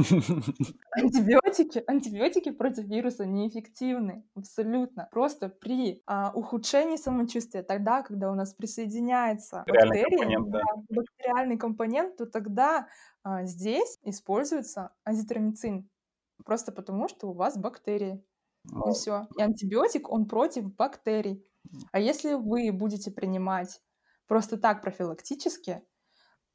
Антибиотики, антибиотики против вируса неэффективны абсолютно. Просто при а, ухудшении самочувствия, тогда, когда у нас присоединяется бактерия, компонент, да. бактериальный компонент, то тогда а, здесь используется азитромицин. Просто потому, что у вас бактерии. И все. И антибиотик, он против бактерий. А если вы будете принимать просто так профилактически,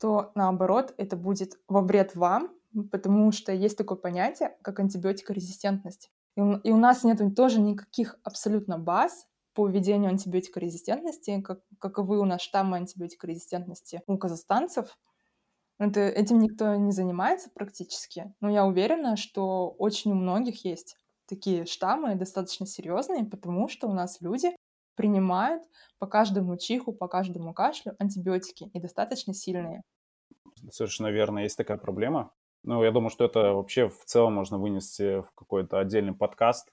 то наоборот это будет во вред вам, потому что есть такое понятие, как антибиотикорезистентность. И у, нас нет тоже никаких абсолютно баз по введению антибиотикорезистентности, как, каковы у нас штаммы антибиотикорезистентности у казахстанцев. Это, этим никто не занимается практически, но я уверена, что очень у многих есть такие штаммы достаточно серьезные, потому что у нас люди принимают по каждому чиху, по каждому кашлю антибиотики и достаточно сильные. Совершенно верно, есть такая проблема. Ну, я думаю, что это вообще в целом можно вынести в какой-то отдельный подкаст.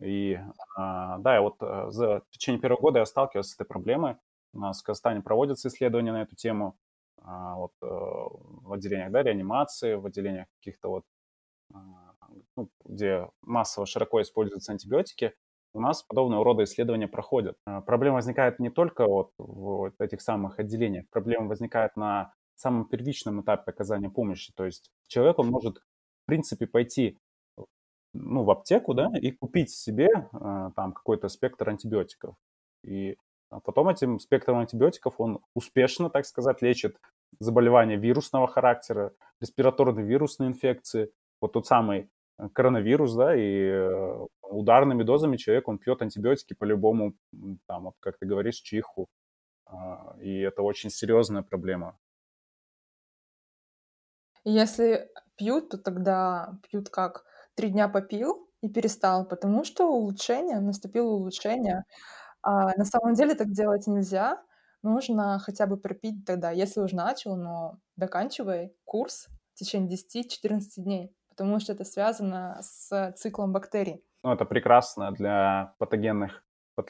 И а, да, вот а, за в течение первого года я сталкивался с этой проблемой. У нас в Казахстане проводятся исследования на эту тему. А, вот э, в отделениях да, реанимации, в отделениях каких-то вот, а, ну, где массово широко используются антибиотики, у нас подобного рода исследования проходят. А, проблема возникает не только вот в этих самых отделениях, проблема возникает на самом первичном этапе оказания помощи. То есть человек, он может, в принципе, пойти ну, в аптеку, да, и купить себе там какой-то спектр антибиотиков. И потом этим спектром антибиотиков он успешно, так сказать, лечит заболевания вирусного характера, респираторные вирусные инфекции, вот тот самый э, коронавирус, да, и э, ударными дозами человек, он пьет антибиотики по-любому, там, вот, как ты говоришь, чиху, а, и это очень серьезная проблема. Если пьют, то тогда пьют как? Три дня попил и перестал, потому что улучшение, наступило улучшение. А на самом деле так делать нельзя, нужно хотя бы пропить тогда, если уже начал, но доканчивай курс в течение 10-14 дней, потому что это связано с циклом бактерий. Ну, это прекрасно для патогенных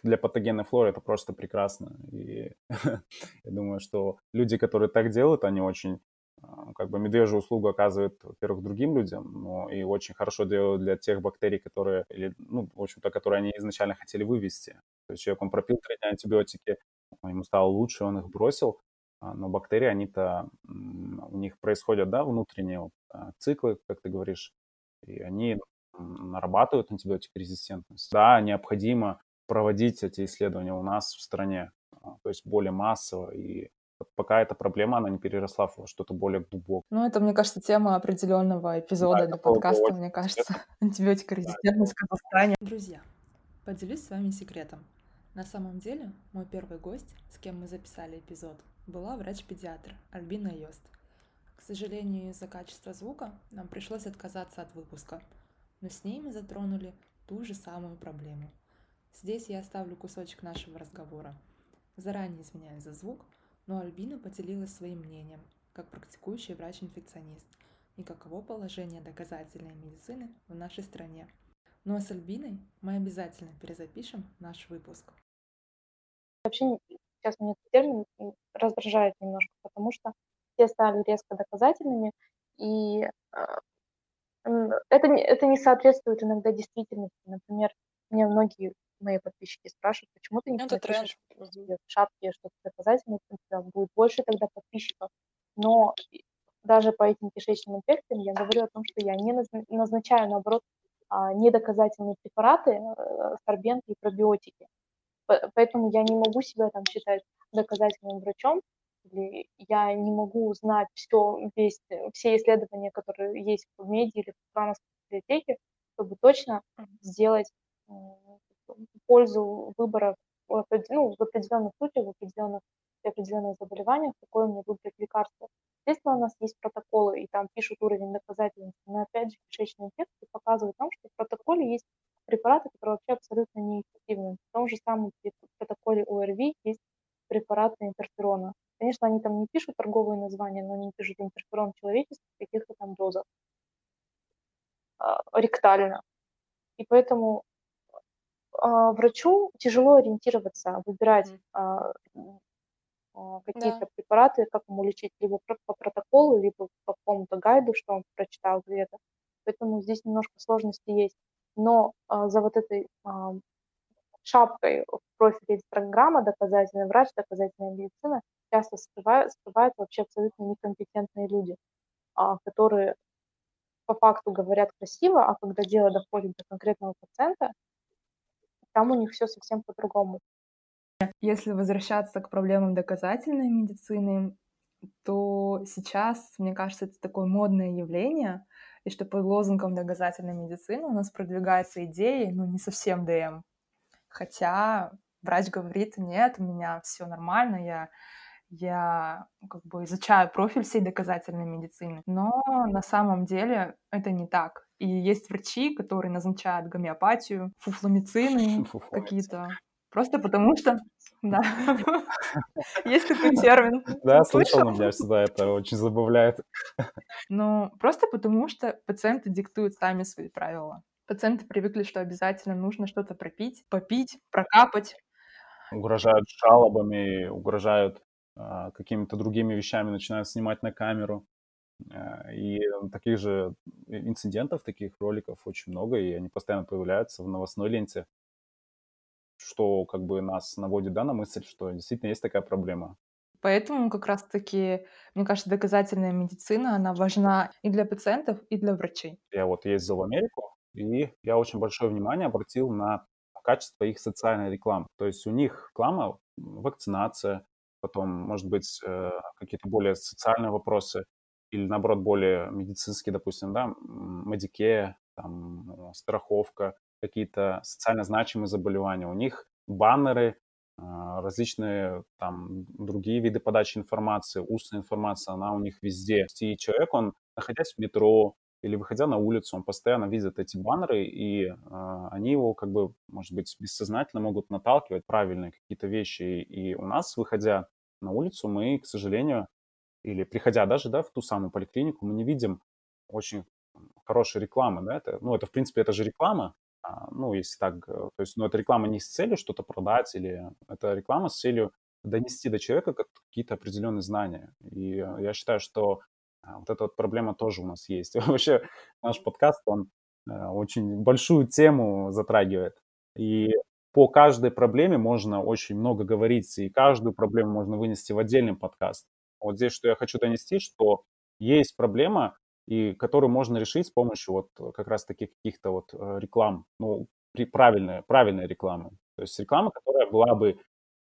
для патогенной флоры это просто прекрасно. И я думаю, что люди, которые так делают, они очень а, как бы медвежью услугу оказывают, во-первых, другим людям, но и очень хорошо делают для тех бактерий, которые, или, ну, в общем-то, которые они изначально хотели вывести. То есть человек, он пропил три дня антибиотики, ему стало лучше, он их бросил, а, но бактерии, они-то, у них происходят, да, внутренние вот, а, циклы, как ты говоришь, и они нарабатывают антибиотикорезистентность. Да, необходимо проводить эти исследования у нас в стране, а, то есть более массово, и пока эта проблема, она не переросла в что-то более глубокое. Ну, это, мне кажется, тема определенного эпизода да, для подкаста, мне кажется. Антибиотикорезистентность да. в Казахстане. Друзья, поделюсь с вами секретом. На самом деле, мой первый гость, с кем мы записали эпизод, была врач-педиатр Альбина Йост. К сожалению, из-за качества звука нам пришлось отказаться от выпуска, но с ней мы затронули ту же самую проблему. Здесь я оставлю кусочек нашего разговора. Заранее извиняюсь за звук, но Альбина поделилась своим мнением, как практикующий врач-инфекционист, и каково положение доказательной медицины в нашей стране. Ну а с Альбиной мы обязательно перезапишем наш выпуск. Вообще сейчас меня этот термин раздражает немножко, потому что все стали резко доказательными, и а, это, это не соответствует иногда действительности. Например, мне многие мои подписчики спрашивают, почему ты не это напишешь в шапке что-то доказательное, у тебя будет больше тогда подписчиков. Но даже по этим кишечным инфекциям я говорю о том, что я не назначаю, наоборот, а, недоказательные препараты, э, сорбенты и пробиотики. Поэтому я не могу себя там считать доказательным врачом, или я не могу знать все, весь, все исследования, которые есть в меди или в программах библиотеке, чтобы точно сделать пользу выбора в, ну, в определенных случаях, в определенных, при определенных заболеваниях, какое мне выбрать лекарство. Естественно, у нас есть протоколы, и там пишут уровень доказательности, но опять же кишечные инфекции показывают нам, что в протоколе есть препараты, которые вообще абсолютно неэффективны. В том же самом протоколе ОРВИ есть препараты интерферона. Конечно, они там не пишут торговые названия, но они пишут интерферон человеческий в каких-то там дозах э, ректально. И поэтому э, врачу тяжело ориентироваться, выбирать э, какие-то да. препараты, как ему лечить, либо по протоколу, либо по какому-то гайду, что он прочитал где-то. Поэтому здесь немножко сложности есть. Но а, за вот этой а, шапкой в профиле Инстаграма доказательный врач, доказательная медицина часто скрывают, скрывают вообще абсолютно некомпетентные люди, а, которые по факту говорят красиво, а когда дело доходит до конкретного пациента, там у них все совсем по-другому. Если возвращаться к проблемам доказательной медицины, то сейчас, мне кажется, это такое модное явление, и что под лозунгом доказательной медицины у нас продвигаются идеи, ну, не совсем ДМ. Хотя врач говорит, нет, у меня все нормально, я я как бы изучаю профиль всей доказательной медицины, но на самом деле это не так. И есть врачи, которые назначают гомеопатию, фуфломицины какие-то, просто потому что да. Есть такой термин. Да, слышал, но меня всегда это очень забавляет. Ну, просто потому что пациенты диктуют сами свои правила. Пациенты привыкли, что обязательно нужно что-то пропить, попить, прокапать. Угрожают жалобами, угрожают какими-то другими вещами, начинают снимать на камеру. А, и таких же инцидентов, таких роликов очень много, и они постоянно появляются в новостной ленте что как бы нас наводит да, на мысль, что действительно есть такая проблема. Поэтому как раз-таки, мне кажется, доказательная медицина, она важна и для пациентов, и для врачей. Я вот ездил в Америку, и я очень большое внимание обратил на качество их социальной рекламы. То есть у них реклама, вакцинация, потом, может быть, э, какие-то более социальные вопросы, или, наоборот, более медицинские, допустим, да, медике, там, страховка, какие-то социально значимые заболевания. У них баннеры, а, различные там другие виды подачи информации, устная информация, она у них везде. И человек, он, находясь в метро или выходя на улицу, он постоянно видит эти баннеры, и э, они его как бы, может быть, бессознательно могут наталкивать правильные какие-то вещи. И у нас, выходя на улицу, мы, к сожалению, или приходя даже да, в ту самую поликлинику, мы не видим очень хорошей рекламы, да, это, ну, это, в принципе, это же реклама, а, ну, если так, э, то есть, ну, это реклама не с целью что-то продать, или это реклама с целью донести до человека какие-то определенные знания. И э, я считаю, что а, вот эта вот проблема тоже у нас есть. Вообще наш подкаст, он э, очень большую тему затрагивает. И по каждой проблеме можно очень много говорить, и каждую проблему можно вынести в отдельный подкаст. Вот здесь что я хочу донести, что есть проблема, и которую можно решить с помощью вот э, как раз таких каких-то вот э, реклам, ну, при, правильной, правильной рекламы. То есть реклама, которая была бы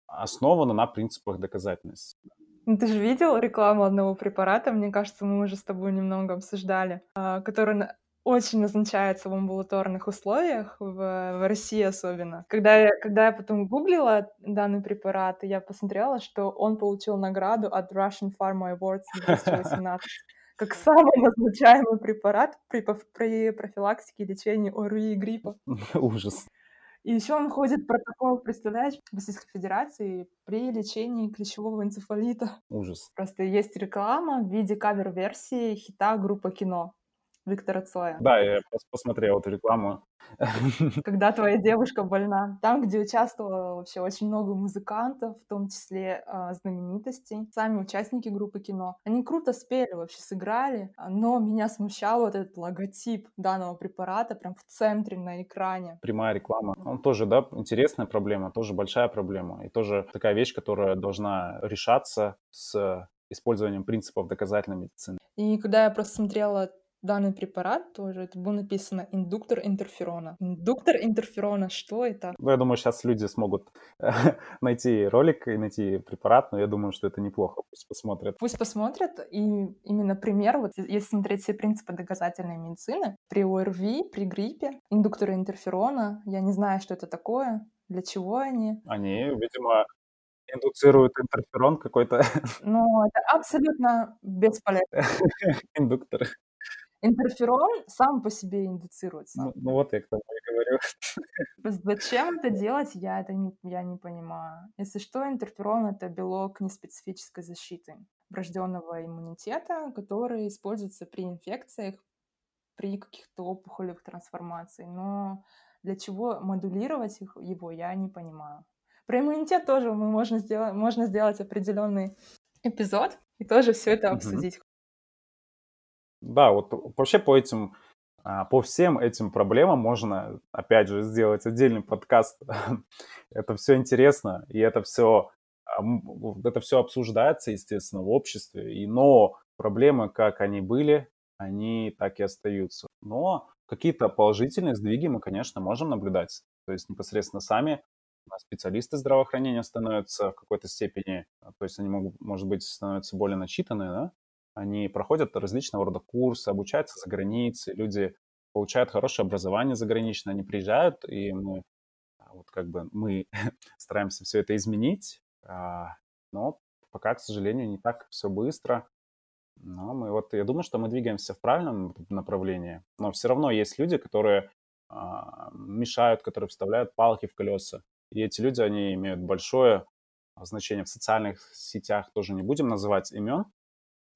основана на принципах доказательности. Ты же видел рекламу одного препарата, мне кажется, мы уже с тобой немного обсуждали, а, который очень назначается в амбулаторных условиях, в, в России особенно. Когда я, когда я потом гуглила данный препарат, я посмотрела, что он получил награду от Russian Pharma Awards 2018 как самый назначаемый препарат при, при профилактике и лечении ОРВИ и гриппа. Ужас. И еще он входит в протокол, представляешь, в Российской Федерации при лечении клещевого энцефалита. Ужас. Просто есть реклама в виде кавер-версии хита группа кино. Виктора Цоя. Да, я посмотрел эту рекламу. Когда твоя девушка больна. Там, где участвовало вообще очень много музыкантов, в том числе э, знаменитостей, сами участники группы кино. Они круто спели, вообще сыграли, но меня смущал вот этот логотип данного препарата прям в центре на экране. Прямая реклама. Он тоже, да, интересная проблема, тоже большая проблема. И тоже такая вещь, которая должна решаться с использованием принципов доказательной медицины. И когда я просто смотрела данный препарат тоже, это было написано индуктор интерферона. Индуктор интерферона, что это? Ну, я думаю, сейчас люди смогут найти ролик и найти препарат, но я думаю, что это неплохо, пусть посмотрят. Пусть посмотрят, и именно пример, вот если смотреть все принципы доказательной медицины, при ОРВИ, при гриппе, индукторы интерферона, я не знаю, что это такое, для чего они. Они, видимо, индуцируют интерферон какой-то. Но это абсолютно бесполезно. Индуктор. Интерферон сам по себе индуцируется. Ну, ну вот я к тому и говорю. Зачем это делать, я это не, я не понимаю. Если что, интерферон — это белок неспецифической защиты врожденного иммунитета, который используется при инфекциях, при каких-то опухолевых трансформациях. Но для чего модулировать их, его, я не понимаю. Про иммунитет тоже мы можно сделать, можно сделать определенный эпизод и тоже все это обсудить. Да, вот вообще по этим, а, по всем этим проблемам можно, опять же, сделать отдельный подкаст. это все интересно, и это все, это все обсуждается, естественно, в обществе. И, но проблемы, как они были, они так и остаются. Но какие-то положительные сдвиги мы, конечно, можем наблюдать. То есть непосредственно сами специалисты здравоохранения становятся в какой-то степени, то есть они могут, может быть, становятся более начитанные, да? Они проходят различного рода курсы, обучаются за границей, люди получают хорошее образование заграничное, они приезжают, и мы, а, вот как бы мы стараемся все это изменить, а, но пока, к сожалению, не так все быстро. Но мы вот, я думаю, что мы двигаемся в правильном направлении, но все равно есть люди, которые а, мешают, которые вставляют палки в колеса. И эти люди, они имеют большое значение в социальных сетях, тоже не будем называть имен,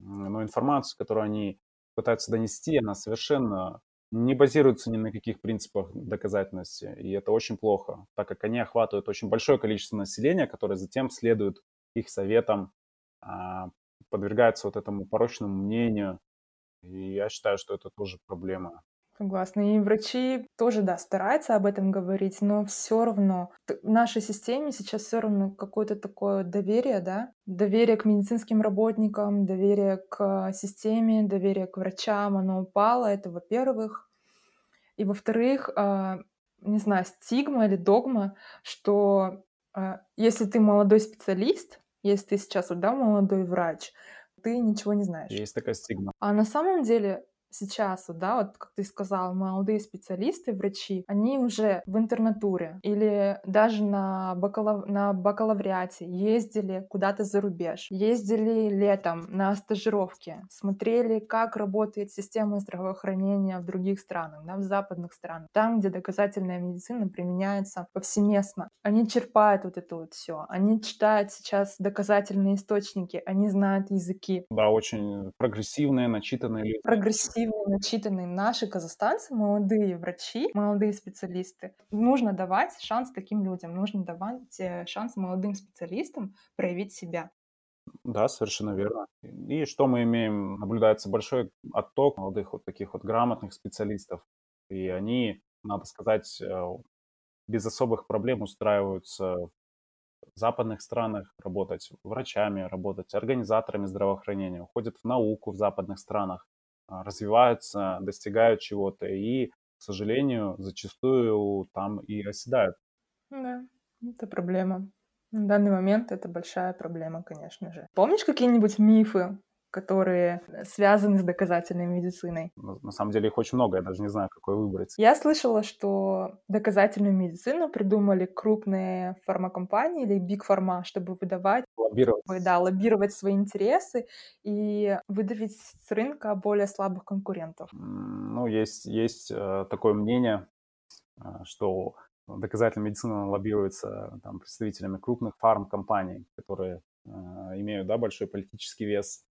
но информацию, которую они пытаются донести, она совершенно не базируется ни на каких принципах доказательности. И это очень плохо, так как они охватывают очень большое количество населения, которое затем следует их советам, а, подвергается вот этому порочному мнению. И я считаю, что это тоже проблема. Согласна. И врачи тоже, да, стараются об этом говорить, но все равно в нашей системе сейчас все равно какое-то такое доверие, да, доверие к медицинским работникам, доверие к системе, доверие к врачам, оно упало. Это, во-первых. И, во-вторых, а, не знаю, стигма или догма, что а, если ты молодой специалист, если ты сейчас, вот, да, молодой врач, ты ничего не знаешь. Есть такая стигма. А на самом деле сейчас, да, вот как ты сказал, молодые специалисты, врачи, они уже в интернатуре или даже на, бакалав... на бакалавриате ездили куда-то за рубеж, ездили летом на стажировки, смотрели, как работает система здравоохранения в других странах, да, в западных странах, там, где доказательная медицина применяется повсеместно. Они черпают вот это вот все, они читают сейчас доказательные источники, они знают языки. Да, очень прогрессивные, начитанные люди. Прогрессивные активные, начитанные наши казахстанцы, молодые врачи, молодые специалисты. Нужно давать шанс таким людям, нужно давать э, шанс молодым специалистам проявить себя. Да, совершенно верно. И что мы имеем? Наблюдается большой отток молодых вот таких вот грамотных специалистов. И они, надо сказать, э, без особых проблем устраиваются в западных странах работать врачами, работать организаторами здравоохранения, уходят в науку в западных странах. А, развиваются, достигают чего-то и, к сожалению, зачастую там и оседают. Да, это проблема. На данный момент это большая проблема, конечно же. Помнишь какие-нибудь мифы которые связаны с доказательной медициной. На самом деле их очень много, я даже не знаю, какой выбрать. Я слышала, что доказательную медицину придумали крупные фармакомпании или биг фарма, чтобы выдавать... Лоббировать. Да, лоббировать свои интересы и выдавить с рынка более слабых конкурентов. Ну, есть, есть э, такое мнение, э, что доказательная медицина лоббируется там, представителями крупных фармкомпаний, которые э, имеют да, большой политический вес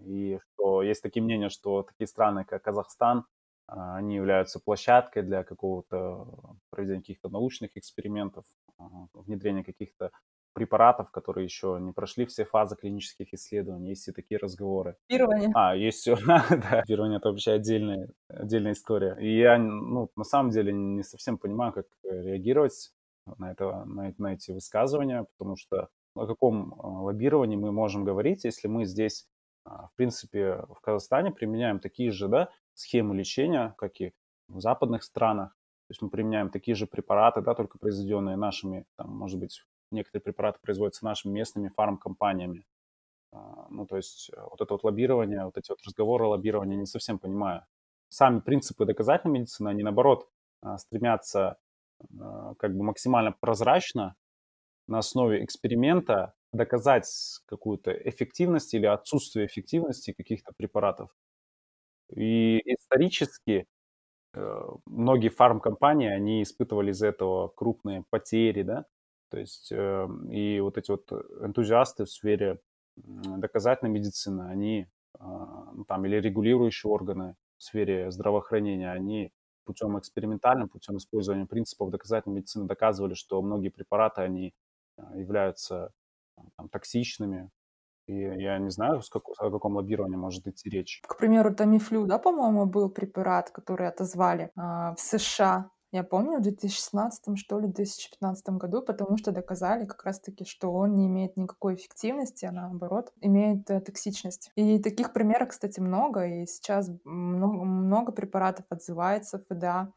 и что есть такие мнения, что такие страны, как Казахстан, а, они являются площадкой для какого-то проведения каких-то научных экспериментов, а, внедрения каких-то препаратов, которые еще не прошли все фазы клинических исследований. Есть и такие разговоры. Пирование. А, есть все. да, пирование – это вообще отдельная, отдельная история. И я, ну, на самом деле не совсем понимаю, как реагировать на, это, на, на эти высказывания, потому что о каком а, лоббировании мы можем говорить, если мы здесь в принципе, в Казахстане применяем такие же, да, схему лечения, как и в западных странах. То есть мы применяем такие же препараты, да, только произведенные нашими, там, может быть, некоторые препараты производятся нашими местными фармкомпаниями. А, ну, то есть э, вот это вот лоббирование, вот эти вот разговоры лоббирования не совсем понимаю. Сами принципы доказательной медицины, они наоборот а, стремятся а, как бы максимально прозрачно на основе эксперимента доказать какую-то эффективность или отсутствие эффективности каких-то препаратов. И исторически э, многие фармкомпании, они испытывали из-за этого крупные потери, да, то есть э, и вот эти вот энтузиасты в сфере доказательной медицины, они а, ну, там или регулирующие органы в сфере здравоохранения, они путем экспериментальным, путем использования принципов доказательной медицины доказывали, что многие препараты, они а, являются там, токсичными. И я не знаю, с как, о каком лоббировании может идти речь. К примеру, Тамифлю, да, по-моему, был препарат, который отозвали э, в США я помню, в 2016 что ли, 2015 году, потому что доказали как раз-таки, что он не имеет никакой эффективности, а наоборот имеет э, токсичность. И таких примеров, кстати, много, и сейчас много, много препаратов отзывается в ФДА,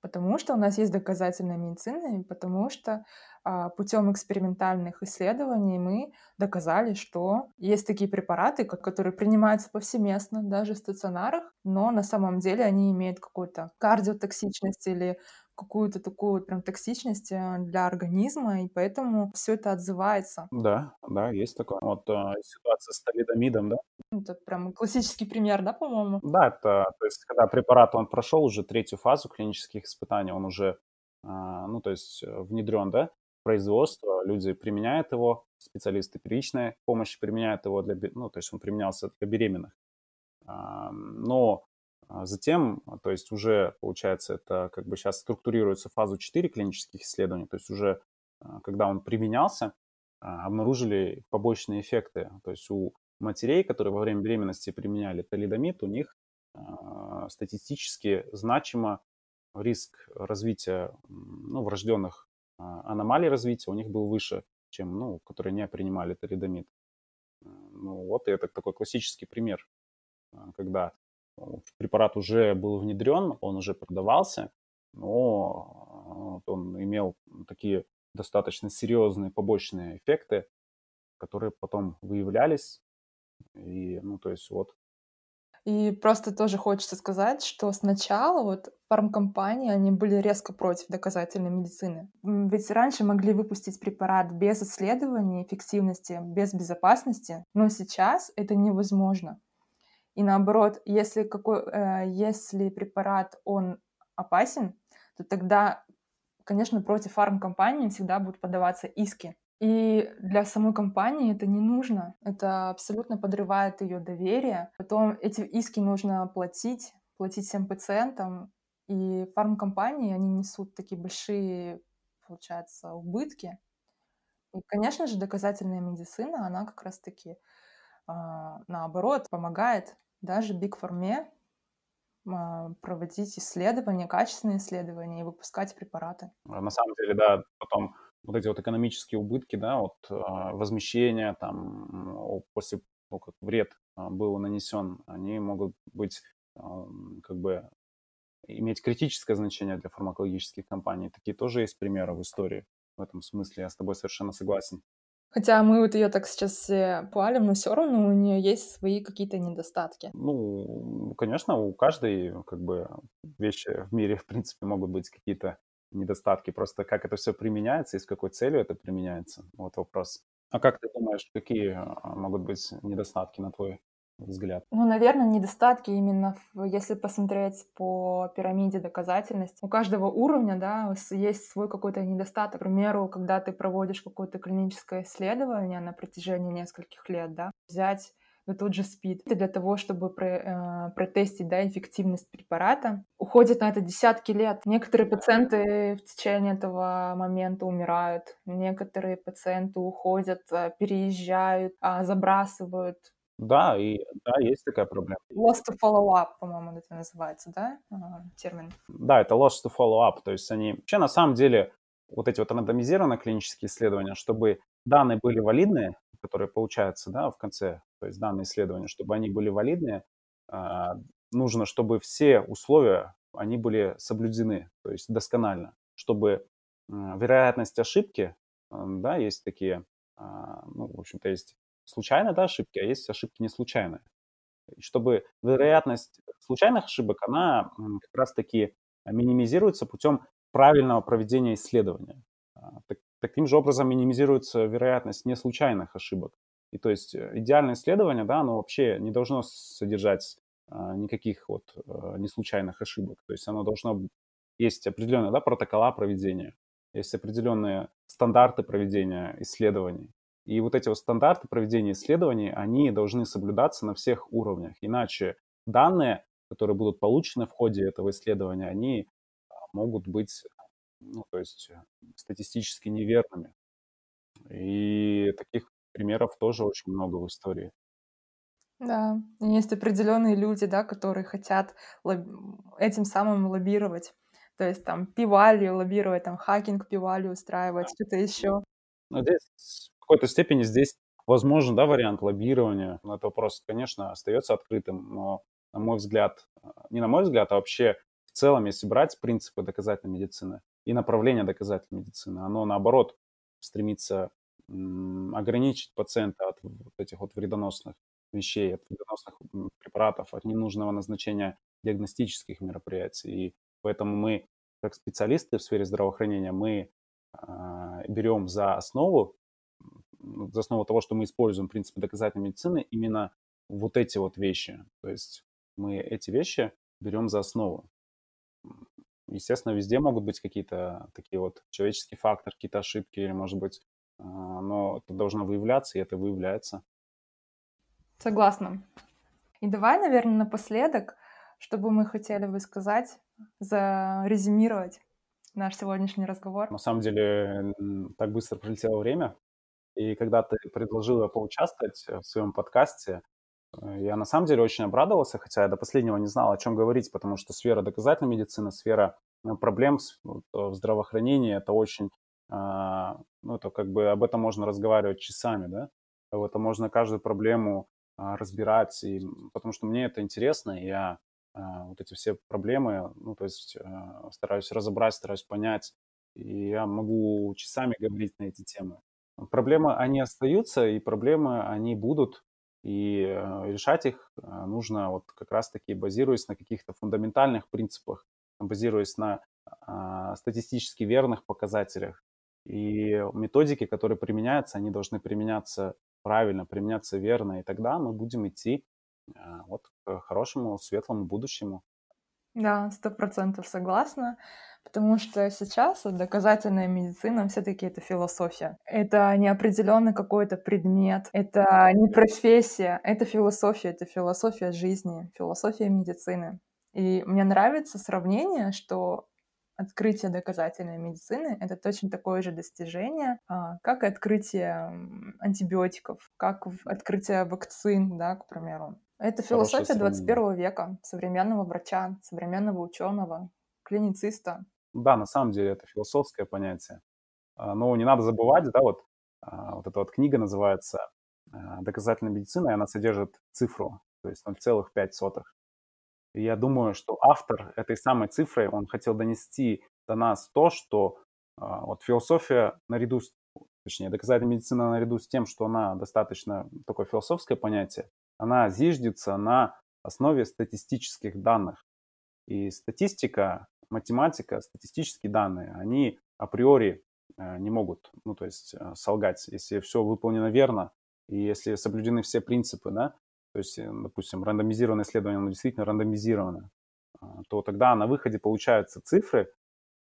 потому что у нас есть доказательная медицина, и потому что а, путем экспериментальных исследований мы доказали, что есть такие препараты, которые принимаются повсеместно, даже в стационарах, но на самом деле они имеют какую-то кардиотоксичность или какую-то такую вот прям токсичность э, для организма, и поэтому все это отзывается. Да, да, есть такое. Вот а, ситуация с талидомидом, да? Это прям классический пример, да, по-моему? Да, это, то есть, когда препарат, он прошел уже третью фазу клинических испытаний, он уже, а, ну, то есть, э, внедрен, да, производства, люди применяют его, специалисты первичной помощи применяют его для, ну, то есть он применялся для беременных. Но затем, то есть уже, получается, это как бы сейчас структурируется в фазу 4 клинических исследований, то есть уже, а, когда он применялся, а, обнаружили побочные эффекты. То есть у матерей, которые во время беременности применяли талидомид, у них статистически значимо риск развития ну, врожденных а, аномалий развития у них был выше, чем, ну, которые не принимали талидомид. А, ну, вот это такой классический пример, а, когда препарат уже был внедрен, он уже продавался, но он имел такие достаточно серьезные побочные эффекты, которые потом выявлялись. И, ну, то есть вот и просто тоже хочется сказать, что сначала вот фармкомпании, они были резко против доказательной медицины. Ведь раньше могли выпустить препарат без исследований эффективности, без безопасности, но сейчас это невозможно. И наоборот, если, какой, э, если препарат, он опасен, то тогда, конечно, против фармкомпании всегда будут подаваться иски. И для самой компании это не нужно. Это абсолютно подрывает ее доверие. Потом эти иски нужно платить, платить всем пациентам. И фармкомпании, они несут такие большие, получается, убытки. И, конечно же, доказательная медицина, она как раз-таки наоборот помогает даже Pharma э, проводить исследования, качественные исследования и выпускать препараты. На самом деле, да, потом вот эти вот экономические убытки, да, от а, возмещения, там, после того, как вред а, был нанесен, они могут быть а, как бы иметь критическое значение для фармакологических компаний. Такие тоже есть примеры в истории. В этом смысле я с тобой совершенно согласен. Хотя мы вот ее так сейчас все палим, но все равно у нее есть свои какие-то недостатки. Ну, конечно, у каждой как бы вещи в мире, в принципе, могут быть какие-то недостатки. Просто как это все применяется и с какой целью это применяется. Вот вопрос. А как ты думаешь, какие а, могут быть недостатки, на твой взгляд? Ну, наверное, недостатки именно, в, если посмотреть по пирамиде доказательности. У каждого уровня, да, есть свой какой-то недостаток. К примеру, когда ты проводишь какое-то клиническое исследование на протяжении нескольких лет, да, взять но тот же СПИД. Это для того, чтобы про, э, протестить да, эффективность препарата. Уходит на это десятки лет. Некоторые пациенты в течение этого момента умирают, некоторые пациенты уходят, э, переезжают, э, забрасывают. Да, и да, есть такая проблема. Lost to follow up, по-моему, это называется, да, э, термин? Да, это lost to follow up, то есть они вообще на самом деле вот эти вот рандомизированные клинические исследования, чтобы данные были валидные, которые получаются да, в конце, то есть данные исследования, чтобы они были валидные, а, нужно, чтобы все условия, они были соблюдены, то есть досконально, чтобы вероятность ошибки, да, есть такие, а, ну, в общем-то, есть случайные да, ошибки, а есть ошибки не случайные. И чтобы вероятность случайных ошибок, она как раз-таки минимизируется путем правильного проведения исследования. А, так, таким же образом минимизируется вероятность неслучайных ошибок. И то есть э, идеальное исследование, да, оно вообще не должно содержать а, никаких вот а, неслучайных ошибок. То есть оно должно есть определенные да, протокола проведения, есть определенные стандарты проведения исследований. И вот эти вот стандарты проведения исследований, они должны соблюдаться на всех уровнях. Иначе данные, которые будут получены в ходе этого исследования, они а, могут быть, ну, то есть э, статистически неверными. И таких примеров тоже очень много в истории. Да, есть определенные люди, да, которые хотят лоб... этим самым лоббировать. То есть там пивали лоббировать, там хакинг пивали устраивать, да. что-то еще. Ну, здесь какой-то степени здесь возможен, да, вариант лоббирования. Но этот вопрос, конечно, остается открытым, но, на мой взгляд, не на мой взгляд, а вообще в целом, если брать принципы доказательной медицины и направление доказательной медицины, оно, наоборот, стремится ограничить пациента от вот этих вот вредоносных вещей, от вредоносных препаратов, от ненужного назначения диагностических мероприятий. И поэтому мы, как специалисты в сфере здравоохранения, мы э, берем за основу за основу того, что мы используем принципы доказательной медицины, именно вот эти вот вещи. То есть мы эти вещи берем за основу. Естественно, везде могут быть какие-то такие вот человеческие факторы, какие-то ошибки, или, может быть, а, но это должно выявляться, и это выявляется. Согласна. И давай, наверное, напоследок, чтобы мы хотели бы сказать, зарезюмировать наш сегодняшний разговор. На самом деле, так быстро пролетело время. И когда ты предложила поучаствовать в своем подкасте, э, я на самом деле очень обрадовался, хотя я до последнего не знал, о чем говорить, потому что сфера доказательной медицины, сфера ну, проблем в здравоохранении, это очень, а, ну, это как бы об этом можно разговаривать часами, да, это можно каждую проблему а, разбирать, и, потому что мне это интересно, и я а, вот эти все проблемы, ну, то есть стараюсь разобрать, стараюсь понять, и я могу часами говорить на эти темы. Проблемы, они остаются, и проблемы, они будут, и э, решать их э, нужно вот как раз-таки базируясь на каких-то фундаментальных принципах, базируясь на а, статистически верных показателях. И методики, которые применяются, они должны применяться правильно, применяться верно, и тогда мы будем идти э, вот к хорошему, светлому будущему. Да, сто процентов согласна. Потому что сейчас доказательная медицина все-таки это философия. Это не определенный какой-то предмет, это не профессия, это философия, это философия жизни, философия медицины. И мне нравится сравнение, что открытие доказательной медицины — это точно такое же достижение, а, как и открытие антибиотиков, как открытие вакцин, да, к примеру. Это философия 21 века, современного врача, современного ученого, клинициста. Да, на самом деле это философское понятие. А, но не надо забывать, да, вот, а, вот эта вот книга называется а, «Доказательная медицина», и она содержит цифру, то есть 0,5. И я думаю, что автор этой самой цифры, он хотел донести до нас то, что вот философия наряду с, точнее, доказательная медицина наряду с тем, что она достаточно такое философское понятие, она зиждется на основе статистических данных. И статистика математика, статистические данные, они априори э, не могут, ну, то есть э, солгать, если все выполнено верно, и если соблюдены все принципы, да, то есть, э, допустим, рандомизированное исследование, оно действительно рандомизировано, то тогда на выходе получаются цифры,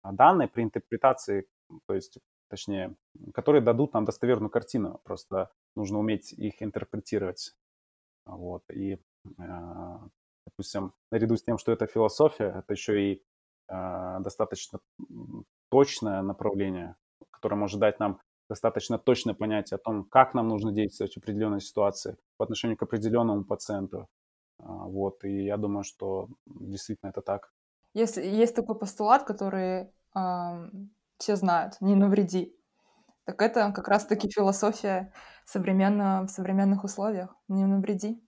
а данные при интерпретации, то есть, точнее, которые дадут нам достоверную картину, просто нужно уметь их интерпретировать. Вот, и, допустим, наряду с тем, что это философия, это еще и а, достаточно точное направление, которое может дать нам достаточно точное понятие о том, как нам нужно действовать в определенной ситуации по отношению к определенному пациенту. А, вот, и я думаю, что действительно это так. Есть, есть такой постулат, который э, все знают, не навреди. Так это как раз-таки философия современно, в современных условиях, не навреди.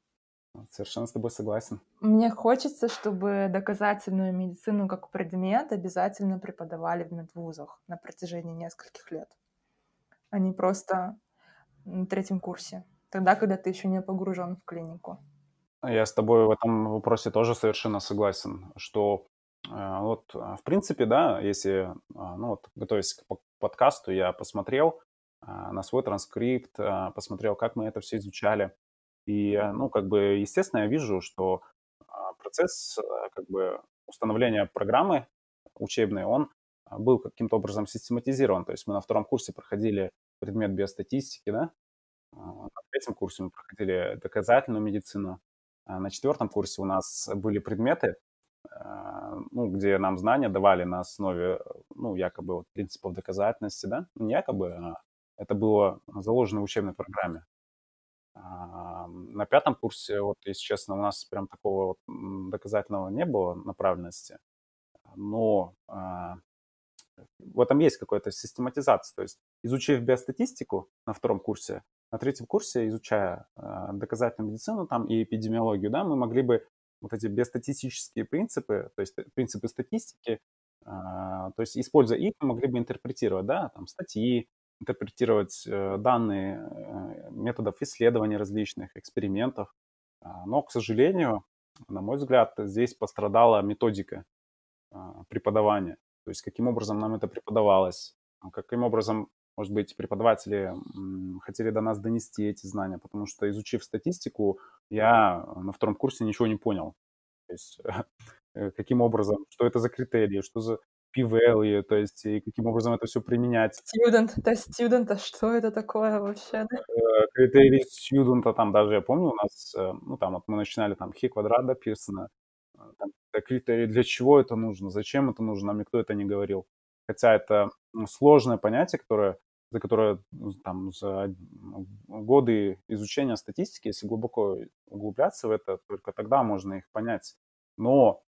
Совершенно с тобой согласен. Мне хочется, чтобы доказательную медицину как предмет обязательно преподавали в медвузах на протяжении нескольких лет, а не просто на третьем курсе, тогда, когда ты еще не погружен в клинику. Я с тобой в этом вопросе тоже совершенно согласен, что э, вот, в принципе, да, если, а, ну вот, готовясь к подкасту, я посмотрел а, на свой транскрипт, а, посмотрел, как мы это все изучали. И, э, ну, как бы, естественно, я вижу, что а, процесс, э, как бы, установления программы учебной, он был каким-то образом систематизирован. То есть мы на втором курсе проходили предмет биостатистики, да, на третьем курсе мы проходили доказательную медицину, на четвертом курсе у нас были предметы, ну, где нам знания давали на основе, ну, якобы вот принципов доказательности, да, не якобы, а это было заложено в учебной программе. На пятом курсе, вот, если честно, у нас прям такого вот доказательного не было направленности, но а, в этом есть какая-то систематизация. То есть, изучив биостатистику на втором курсе, на третьем курсе, изучая а, доказательную медицину там и эпидемиологию, да, мы могли бы вот эти биостатистические принципы, то есть э, принципы статистики, а, то есть используя их, мы могли бы интерпретировать, да, там статьи, интерпретировать э, данные э, методов исследований различных, экспериментов. А, но, к сожалению, на мой взгляд, здесь пострадала методика а, преподавания. То есть каким образом нам это преподавалось, а, каким образом, может быть, преподаватели хотели до нас донести эти знания, потому что, изучив статистику, я на втором курсе ничего не понял. То есть э, каким образом, что это за критерии, что за p-value, то есть и каким образом это все применять. Student, тест студента, что это такое вообще? Э, критерии студента, там даже я помню у нас, э, ну там вот мы начинали там хи квадрат до Пирсона, э, там, критерии, для чего это нужно, зачем это нужно, нам никто это не говорил. Хотя это ну, сложное понятие, которое, за которое ну, там за годы изучения статистики, если глубоко углубляться в это, только тогда можно их понять. Но а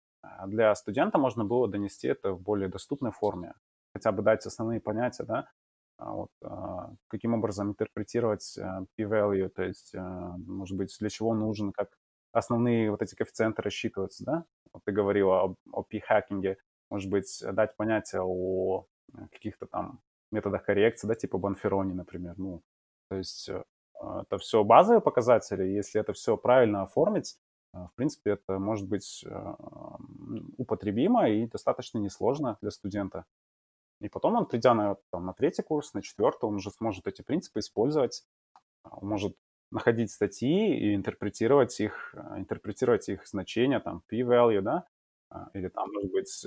для студента можно было донести это в более доступной форме, хотя бы дать основные понятия, да, а вот, а, каким образом интерпретировать p-value, то есть, может быть, для чего нужен, как основные вот эти коэффициенты рассчитываются, да? Вот ты говорила о, о p-хакинге, может быть, дать понятие о каких-то там методах коррекции, да, типа Банферони, например, ну, то есть это все базовые показатели, если это все правильно оформить, а, в принципе, это может быть а, употребимо и достаточно несложно для студента. И потом он, придя на, там, на третий курс, на четвертый, он уже сможет эти принципы использовать, а, он может находить статьи и интерпретировать их, интерпретировать их значения, там, p-value, да, или там, может быть,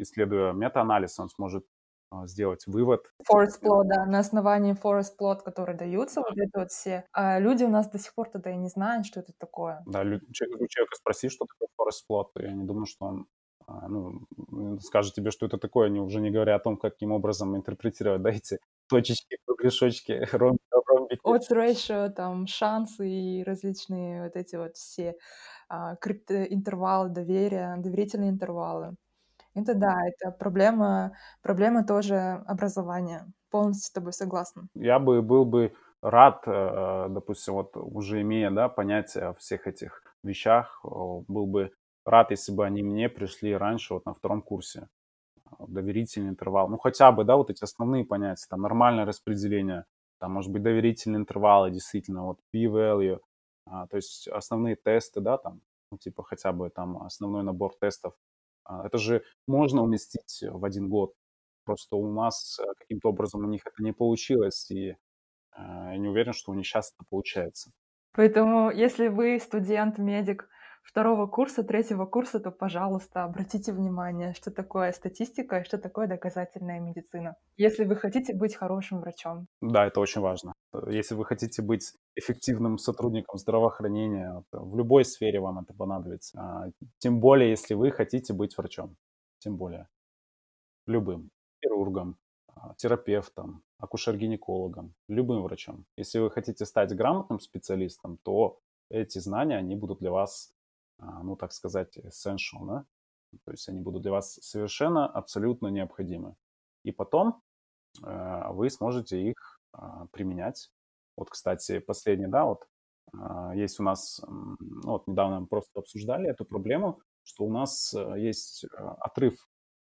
исследуя мета-анализ, он сможет а, сделать вывод. Forest plot, да, на основании forest plot, которые даются, вот это вот все. А люди у нас до сих пор тогда и не знают, что это такое. Да, у человека спроси, что такое forest plot, я не думаю, что он а, ну, скажет тебе, что это такое, они уже не говоря о том, каким образом интерпретировать, да, эти точечки, кругляшочки, ромбики. Odds ratio, там, шансы и различные вот эти вот все а, криптоинтервалы доверия, доверительные интервалы. Это да, это проблема, проблема тоже образования. Полностью с тобой согласна. Я бы был бы рад, э, допустим, вот уже имея, да, понятие о всех этих вещах, был бы рад, если бы они мне пришли раньше, вот на втором курсе. Доверительный интервал. Ну, хотя бы, да, вот эти основные понятия, там, нормальное распределение, там, может быть, доверительные интервалы, действительно, вот p-value, а, то есть основные тесты, да, там, ну, типа хотя бы там основной набор тестов, это же можно уместить в один год. Просто у нас э, каким-то образом у них это не получилось, и а, я не уверен, что у них сейчас это получается. Поэтому, если вы студент-медик, второго курса, третьего курса, то, пожалуйста, обратите внимание, что такое статистика и что такое доказательная медицина, если вы хотите быть хорошим врачом. Да, это очень важно. Если вы хотите быть эффективным сотрудником здравоохранения, в любой сфере вам это понадобится. А, тем более, если вы хотите быть врачом. Тем более. Любым. Хирургом, а, терапевтом, акушер-гинекологом, любым врачом. Если вы хотите стать грамотным специалистом, то эти знания, они будут для вас ну, так сказать, essential, да? То есть они будут для вас совершенно, абсолютно необходимы. И потом э, вы сможете их э, применять. Вот, кстати, последний, да, вот а, есть у нас, ну, вот недавно мы просто обсуждали эту проблему, что у нас э, есть э, отрыв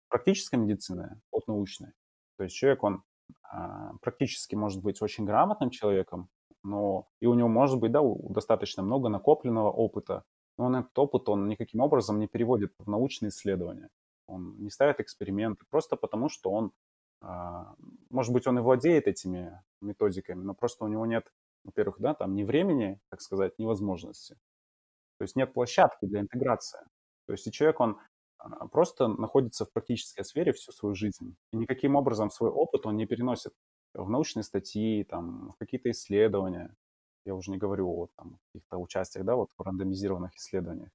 практической медицины от научной. То есть человек, он а, практически может быть очень грамотным человеком, но и у него может быть, да, достаточно много накопленного опыта, но он этот опыт, он никаким образом не переводит в научные исследования. Он не ставит эксперименты, просто потому что он, а, может быть, он и владеет этими методиками, но просто у него нет, во-первых, да, там ни времени, так сказать, ни возможности. То есть нет площадки для интеграции. То есть и человек, он а, просто находится в практической сфере всю свою жизнь. И никаким образом свой опыт он не переносит в научные статьи, там, в какие-то исследования. Я уже не говорю о там, каких-то участиях, да, вот в рандомизированных исследованиях.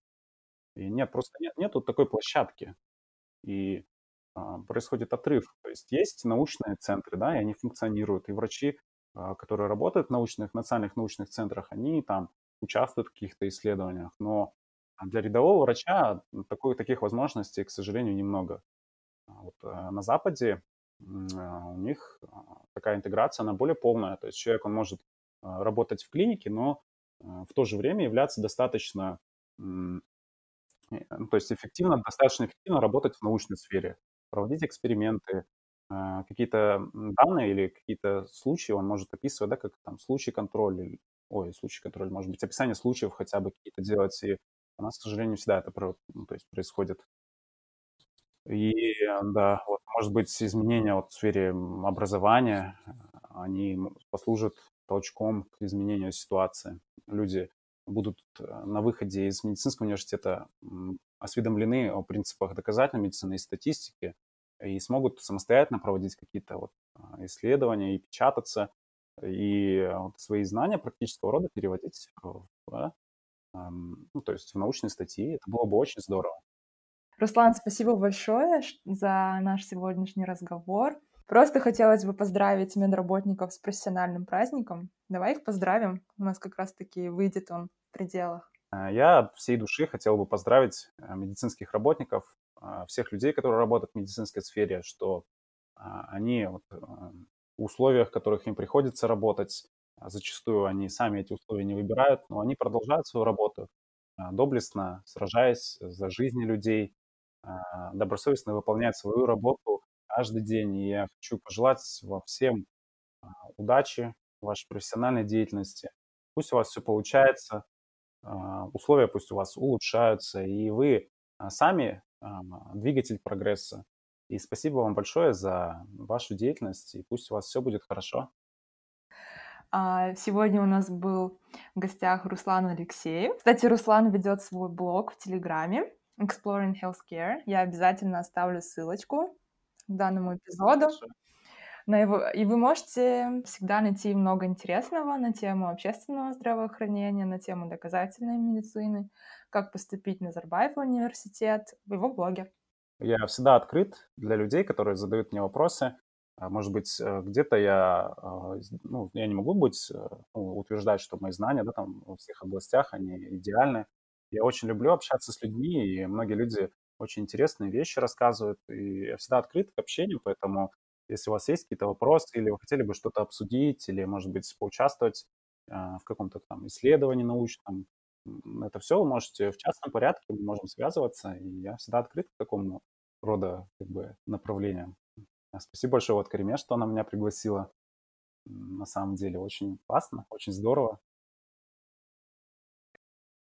И нет, просто нет, нету такой площадки. И а, происходит отрыв. То есть есть научные центры, да, и они функционируют. И врачи, а, которые работают в научных, национальных научных центрах, они там участвуют в каких-то исследованиях. Но для рядового врача такой, таких возможностей, к сожалению, немного. Вот, а, на Западе а, у них а, такая интеграция, она более полная. То есть человек, он может а, работать в клинике, но в то же время являться достаточно, э, ну, то есть эффективно, достаточно эффективно работать в научной сфере, проводить эксперименты, какие-то данные или какие-то случаи он может описывать, да, как там случай контроля, ой, случай контроля, может быть, описание случаев хотя бы какие-то делать. И у нас, к сожалению, всегда это ну, то есть происходит и да, вот, может быть, изменения вот в сфере образования, они послужат толчком к изменению ситуации. Люди будут э, на выходе из медицинского университета осведомлены о принципах доказательной медицины и статистики и смогут самостоятельно проводить какие-то вот а, исследования и печататься, и вот свои знания практического рода переводить в, ну, то есть в научные статьи. Это было бы очень здорово. Руслан, спасибо большое за наш сегодняшний разговор. Просто хотелось бы поздравить медработников с профессиональным праздником. Давай их поздравим. У нас как раз-таки выйдет он в пределах. Э, я от всей души хотел бы поздравить э, медицинских работников, э, всех людей, которые работают в медицинской сфере, что они вот в условиях, в которых им приходится работать, зачастую они сами эти условия не выбирают, но они продолжают свою работу доблестно, сражаясь за жизни людей, а, добросовестно выполняет свою работу каждый день. И я хочу пожелать вам всем а, удачи в вашей профессиональной деятельности. Пусть у вас все получается, а, условия пусть у вас улучшаются, и вы сами двигатель прогресса. И спасибо вам большое за вашу деятельность, и пусть у вас все будет хорошо. Сегодня у нас был в гостях Руслан Алексеев. Кстати, Руслан ведет свой блог в Телеграме. Exploring Healthcare. Я обязательно оставлю ссылочку к данному эпизоду. На его, и вы можете всегда найти много интересного на тему общественного здравоохранения, на тему доказательной медицины, как поступить на Назарбаев университет в его блоге. Я всегда открыт для людей, которые задают мне вопросы. А, может быть, э, где-то я, а, ну, я не могу быть, э, ну, утверждать, что мои знания да, там, во всех областях, они идеальны. Я очень люблю общаться с людьми, и многие люди очень интересные вещи рассказывают, и я всегда открыт к общению, поэтому если у вас есть какие-то вопросы, или вы хотели бы что-то обсудить, или, может быть, поучаствовать э, в каком-то там исследовании научном, это все вы можете в частном порядке, мы можем связываться, и я всегда открыт к такому рода как бы, направлениям. Спасибо большое вот Кариме, что она меня пригласила. На самом деле очень классно, очень здорово.